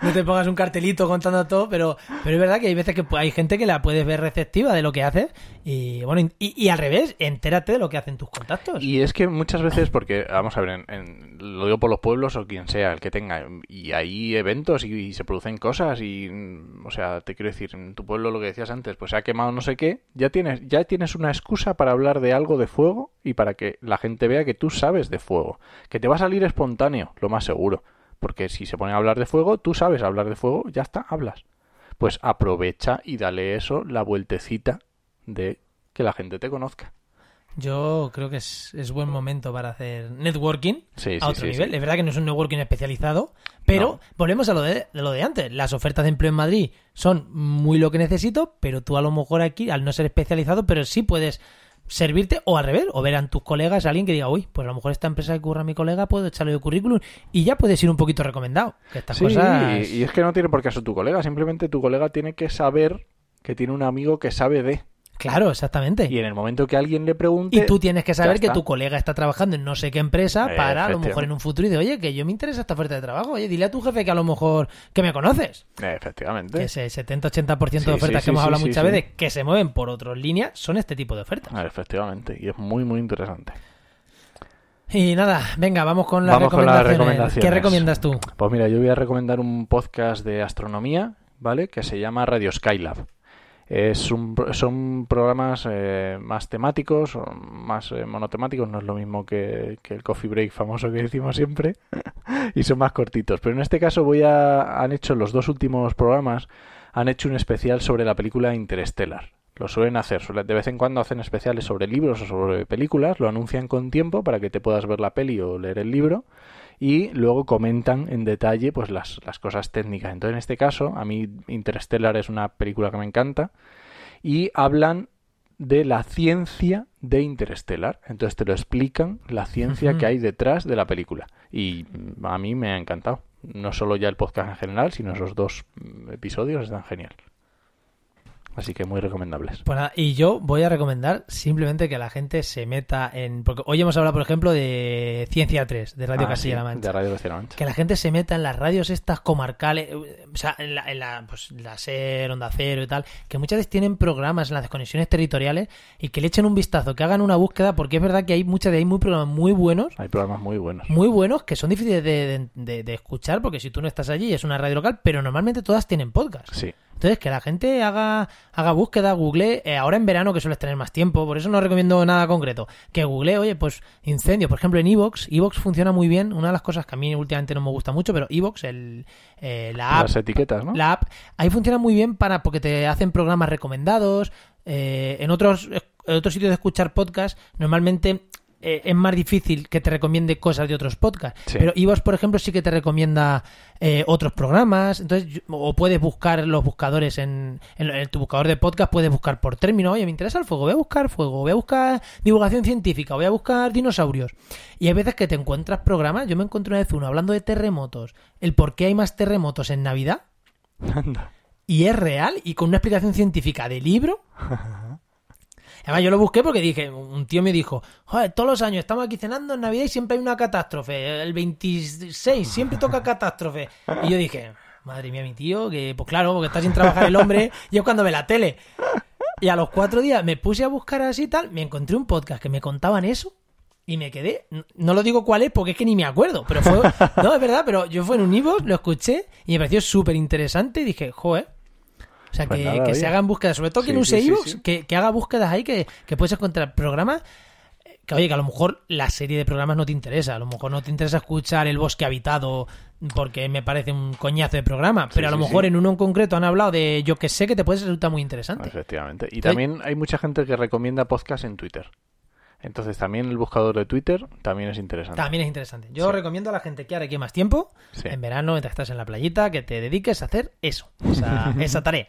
No te pongas un cartelito contando todo, pero, pero es verdad que hay veces que hay gente que la puedes ver receptiva de lo que haces y bueno, y, y al revés, entérate de lo que hacen tus contactos. Y es que muchas veces, porque, vamos a ver, en- en- lo digo por los pueblos o quien sea, el que tenga, y hay eventos y, y se producen cosas y, mm, o sea, te quiero decir, en tu pueblo lo que decías antes, pues se ha quemado no sé qué, ya tienes, ya tienes una excusa para hablar de algo de fuego y para que la gente vea que tú sabes de fuego, que te va a salir espontáneo, lo más seguro, porque si se ponen a hablar de fuego, tú sabes hablar de fuego, ya está, hablas. Pues aprovecha y dale eso la vueltecita de que la gente te conozca. Yo creo que es, es buen momento para hacer networking Sí, a otro sí, nivel. Es verdad que no es un networking especializado, pero No. volvemos a lo de, de lo de antes. Las ofertas de empleo en Madrid son muy lo que necesito, pero tú a lo mejor aquí, al no ser especializado, pero sí puedes servirte o al revés, o ver a tus colegas a alguien que diga, uy, pues a lo mejor esta empresa que curra a mi colega, puedo echarle el currículum y ya puedes ir un poquito recomendado. Que estas Sí, cosas... y, y es que no tiene por qué ser tu colega, simplemente tu colega tiene que saber que tiene un amigo que sabe de. Claro, exactamente. Y en el momento que alguien le pregunte. Y tú tienes que saber que tu colega está trabajando en no sé qué empresa Eh, para a lo mejor en un futuro y de, oye, que yo me interesa esta oferta de trabajo. Oye, dile a tu jefe que a lo mejor que me conoces. Eh, Efectivamente. Que ese 70-80% Sí, de ofertas sí, que hemos hablado muchas veces que se mueven por otras líneas son este tipo de ofertas. Ah, Efectivamente. Y es muy, muy interesante. Y nada, venga, vamos con las, Vamos con las recomendaciones. recomendaciones. ¿Qué recomiendas tú? Pues mira, yo voy a recomendar un podcast de astronomía, ¿vale? Que se llama Radio Skylab. Es un, son programas eh, más temáticos, más eh, monotemáticos, no es lo mismo que, el coffee break famoso que decimos siempre, y son más cortitos. Pero en este caso voy a, han hecho los dos últimos programas, han hecho un especial sobre la película Interstellar. Lo suelen hacer, de vez en cuando hacen especiales sobre libros o sobre películas, lo anuncian con tiempo para que te puedas ver la peli o leer el libro y luego comentan en detalle pues las, las cosas técnicas. Entonces, en este caso, a mí Interstellar es una película que me encanta y hablan de la ciencia de Interstellar. Entonces te lo explican la ciencia que hay detrás de la película. Y mm, a mí me ha encantado. No solo ya el podcast en general, sino esos dos mm, episodios están genial. Así que muy recomendables. Pues nada, y yo voy a recomendar simplemente que la gente se meta en... Porque hoy hemos hablado, por ejemplo, de Ciencia 3, de Radio Ah, Castilla-La sí, Mancha. De Radio Castilla-La Mancha. Que la gente se meta en las radios estas comarcales, eh, o sea, en la, en la, pues, la SER, Onda Cero y tal, que muchas veces tienen programas en las desconexiones territoriales y que le echen un vistazo, que hagan una búsqueda, porque es verdad que hay muchas de ahí muy programas muy buenos, Hay programas muy buenos. muy buenos, que son difíciles de, de- de- de escuchar, porque si tú no estás allí es una radio local, pero normalmente todas tienen podcast. Sí. Entonces, que la gente haga, haga búsqueda, google, eh, ahora en verano que sueles tener más tiempo, por eso no recomiendo nada concreto. Que google, oye, pues incendio, por ejemplo en Evox, Evox funciona muy bien, una de las cosas que a mí últimamente no me gusta mucho, pero Evox, el, eh, la app, Las etiquetas, ¿no? la app, ahí funciona muy bien para porque te hacen programas recomendados. eh, en otros en otros sitios de escuchar podcast, normalmente eh, es más difícil que te recomiende cosas de otros podcasts. Sí. Pero Ivos, por ejemplo, sí que te recomienda eh, otros programas. Entonces, o puedes buscar los buscadores en, en- en tu buscador de podcast, puedes buscar por término. Oye, me interesa el fuego, voy a buscar fuego, voy a buscar divulgación científica, voy a buscar dinosaurios. Y hay veces que te encuentras programas. Yo me encontré una vez uno hablando de terremotos, el por qué hay más terremotos en Navidad. Anda. Y es real y con una explicación científica de libro. Además, yo lo busqué porque dije, un tío me dijo, joder, todos los años estamos aquí cenando en Navidad y siempre hay una catástrofe. El 26 siempre toca catástrofe. Y yo dije, madre mía, mi tío, que pues claro, porque está sin trabajar el hombre y es cuando ve la tele. Y a los cuatro días me puse a buscar así y tal, me encontré un podcast que me contaban eso y me quedé. No lo digo cuál es porque es que ni me acuerdo, pero fue. No, es verdad, pero yo fue en un Ivo, lo escuché y me pareció súper interesante y dije, joder. O sea, Pues que, nada, que se hagan búsquedas, sobre todo quien Sí, use sí, sí. que, que haga búsquedas ahí, que, que puedes encontrar programas. Que oye, que a lo mejor la serie de programas no te interesa, a lo mejor no te interesa escuchar El Bosque Habitado porque me parece un coñazo de programa, pero a lo sí, mejor sí. en uno en concreto han hablado de yo que sé que te puede resultar muy interesante. Efectivamente. Y también hay mucha gente que recomienda podcast en Twitter. Entonces también el buscador de Twitter también es interesante. También es interesante. Yo Sí. recomiendo a la gente que ahora que más tiempo, Sí. en verano, mientras estás en la playita, que te dediques a hacer eso, esa, esa tarea.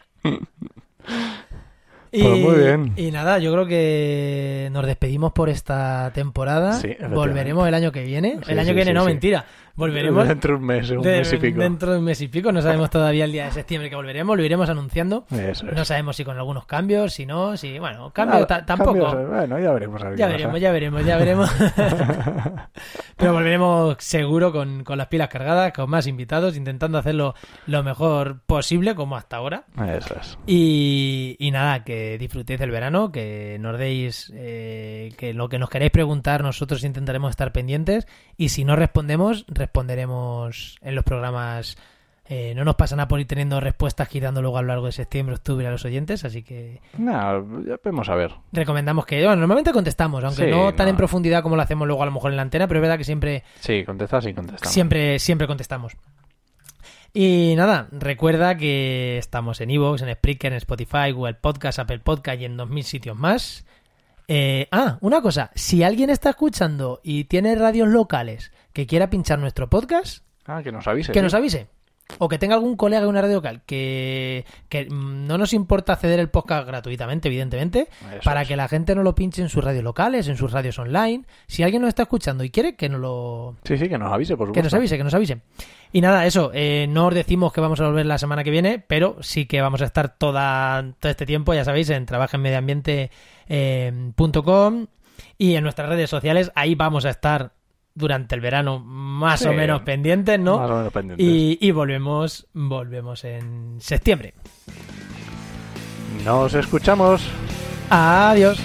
Y, Pues muy bien. y nada, yo creo que nos despedimos por esta temporada. Sí. Volveremos el año que viene. Sí, el año sí, que viene, no, mentira. Volveremos Dentro de un mes, un de- mes y pico. dentro de un mes y pico. No sabemos todavía el día de septiembre que volveremos. Lo iremos anunciando. Es. No sabemos si con algunos cambios, si no, si. Bueno, cambios Nada, tampoco. cambios, eh, bueno, ya veremos. a Ya veremos, ya veremos, ya veremos. Pero volveremos seguro con, con las pilas cargadas, con más invitados, intentando hacerlo lo mejor posible, como hasta ahora. Eso es. Y, y nada, que disfrutéis del verano, que nos deis, eh, que lo que nos queréis preguntar, nosotros intentaremos estar pendientes. Y si no respondemos, responderemos en los programas. Eh, no nos pasa nada por ir teniendo respuestas dando luego a lo largo de septiembre, octubre a los oyentes, así que Nada, ya vamos a ver. recomendamos que, bueno, normalmente contestamos, aunque Sí, no tan en profundidad como lo hacemos luego a lo mejor en la antena, pero es verdad que siempre, Sí, contestas y contestamos. siempre, siempre contestamos. Y nada, recuerda que estamos en Evox, en Spreaker, en Spotify, Google Podcast, Apple Podcast y en 2000 sitios más. Eh, ah, una cosa, si alguien está escuchando y tiene radios locales que quiera pinchar nuestro podcast, Ah, que nos avise. que nos avise. O que tenga algún colega de una radio local que, que mm, no nos importa ceder el podcast gratuitamente, evidentemente, Eso para es. que la gente no lo pinche en sus radios locales, en sus radios online. Si alguien nos está escuchando y quiere, que nos lo, Sí, sí, que nos avise, por que supuesto. nos avise, que nos avise. Y nada, eso, eh, no os decimos que vamos a volver la semana que viene, pero sí que vamos a estar toda, todo este tiempo, ya sabéis, en trabajenmedioambiente.com y en nuestras redes sociales. Ahí vamos a estar durante el verano más Sí. o menos pendientes, ¿no? Más o menos pendientes. Y, y volvemos, volvemos en septiembre. Nos escuchamos. Adiós.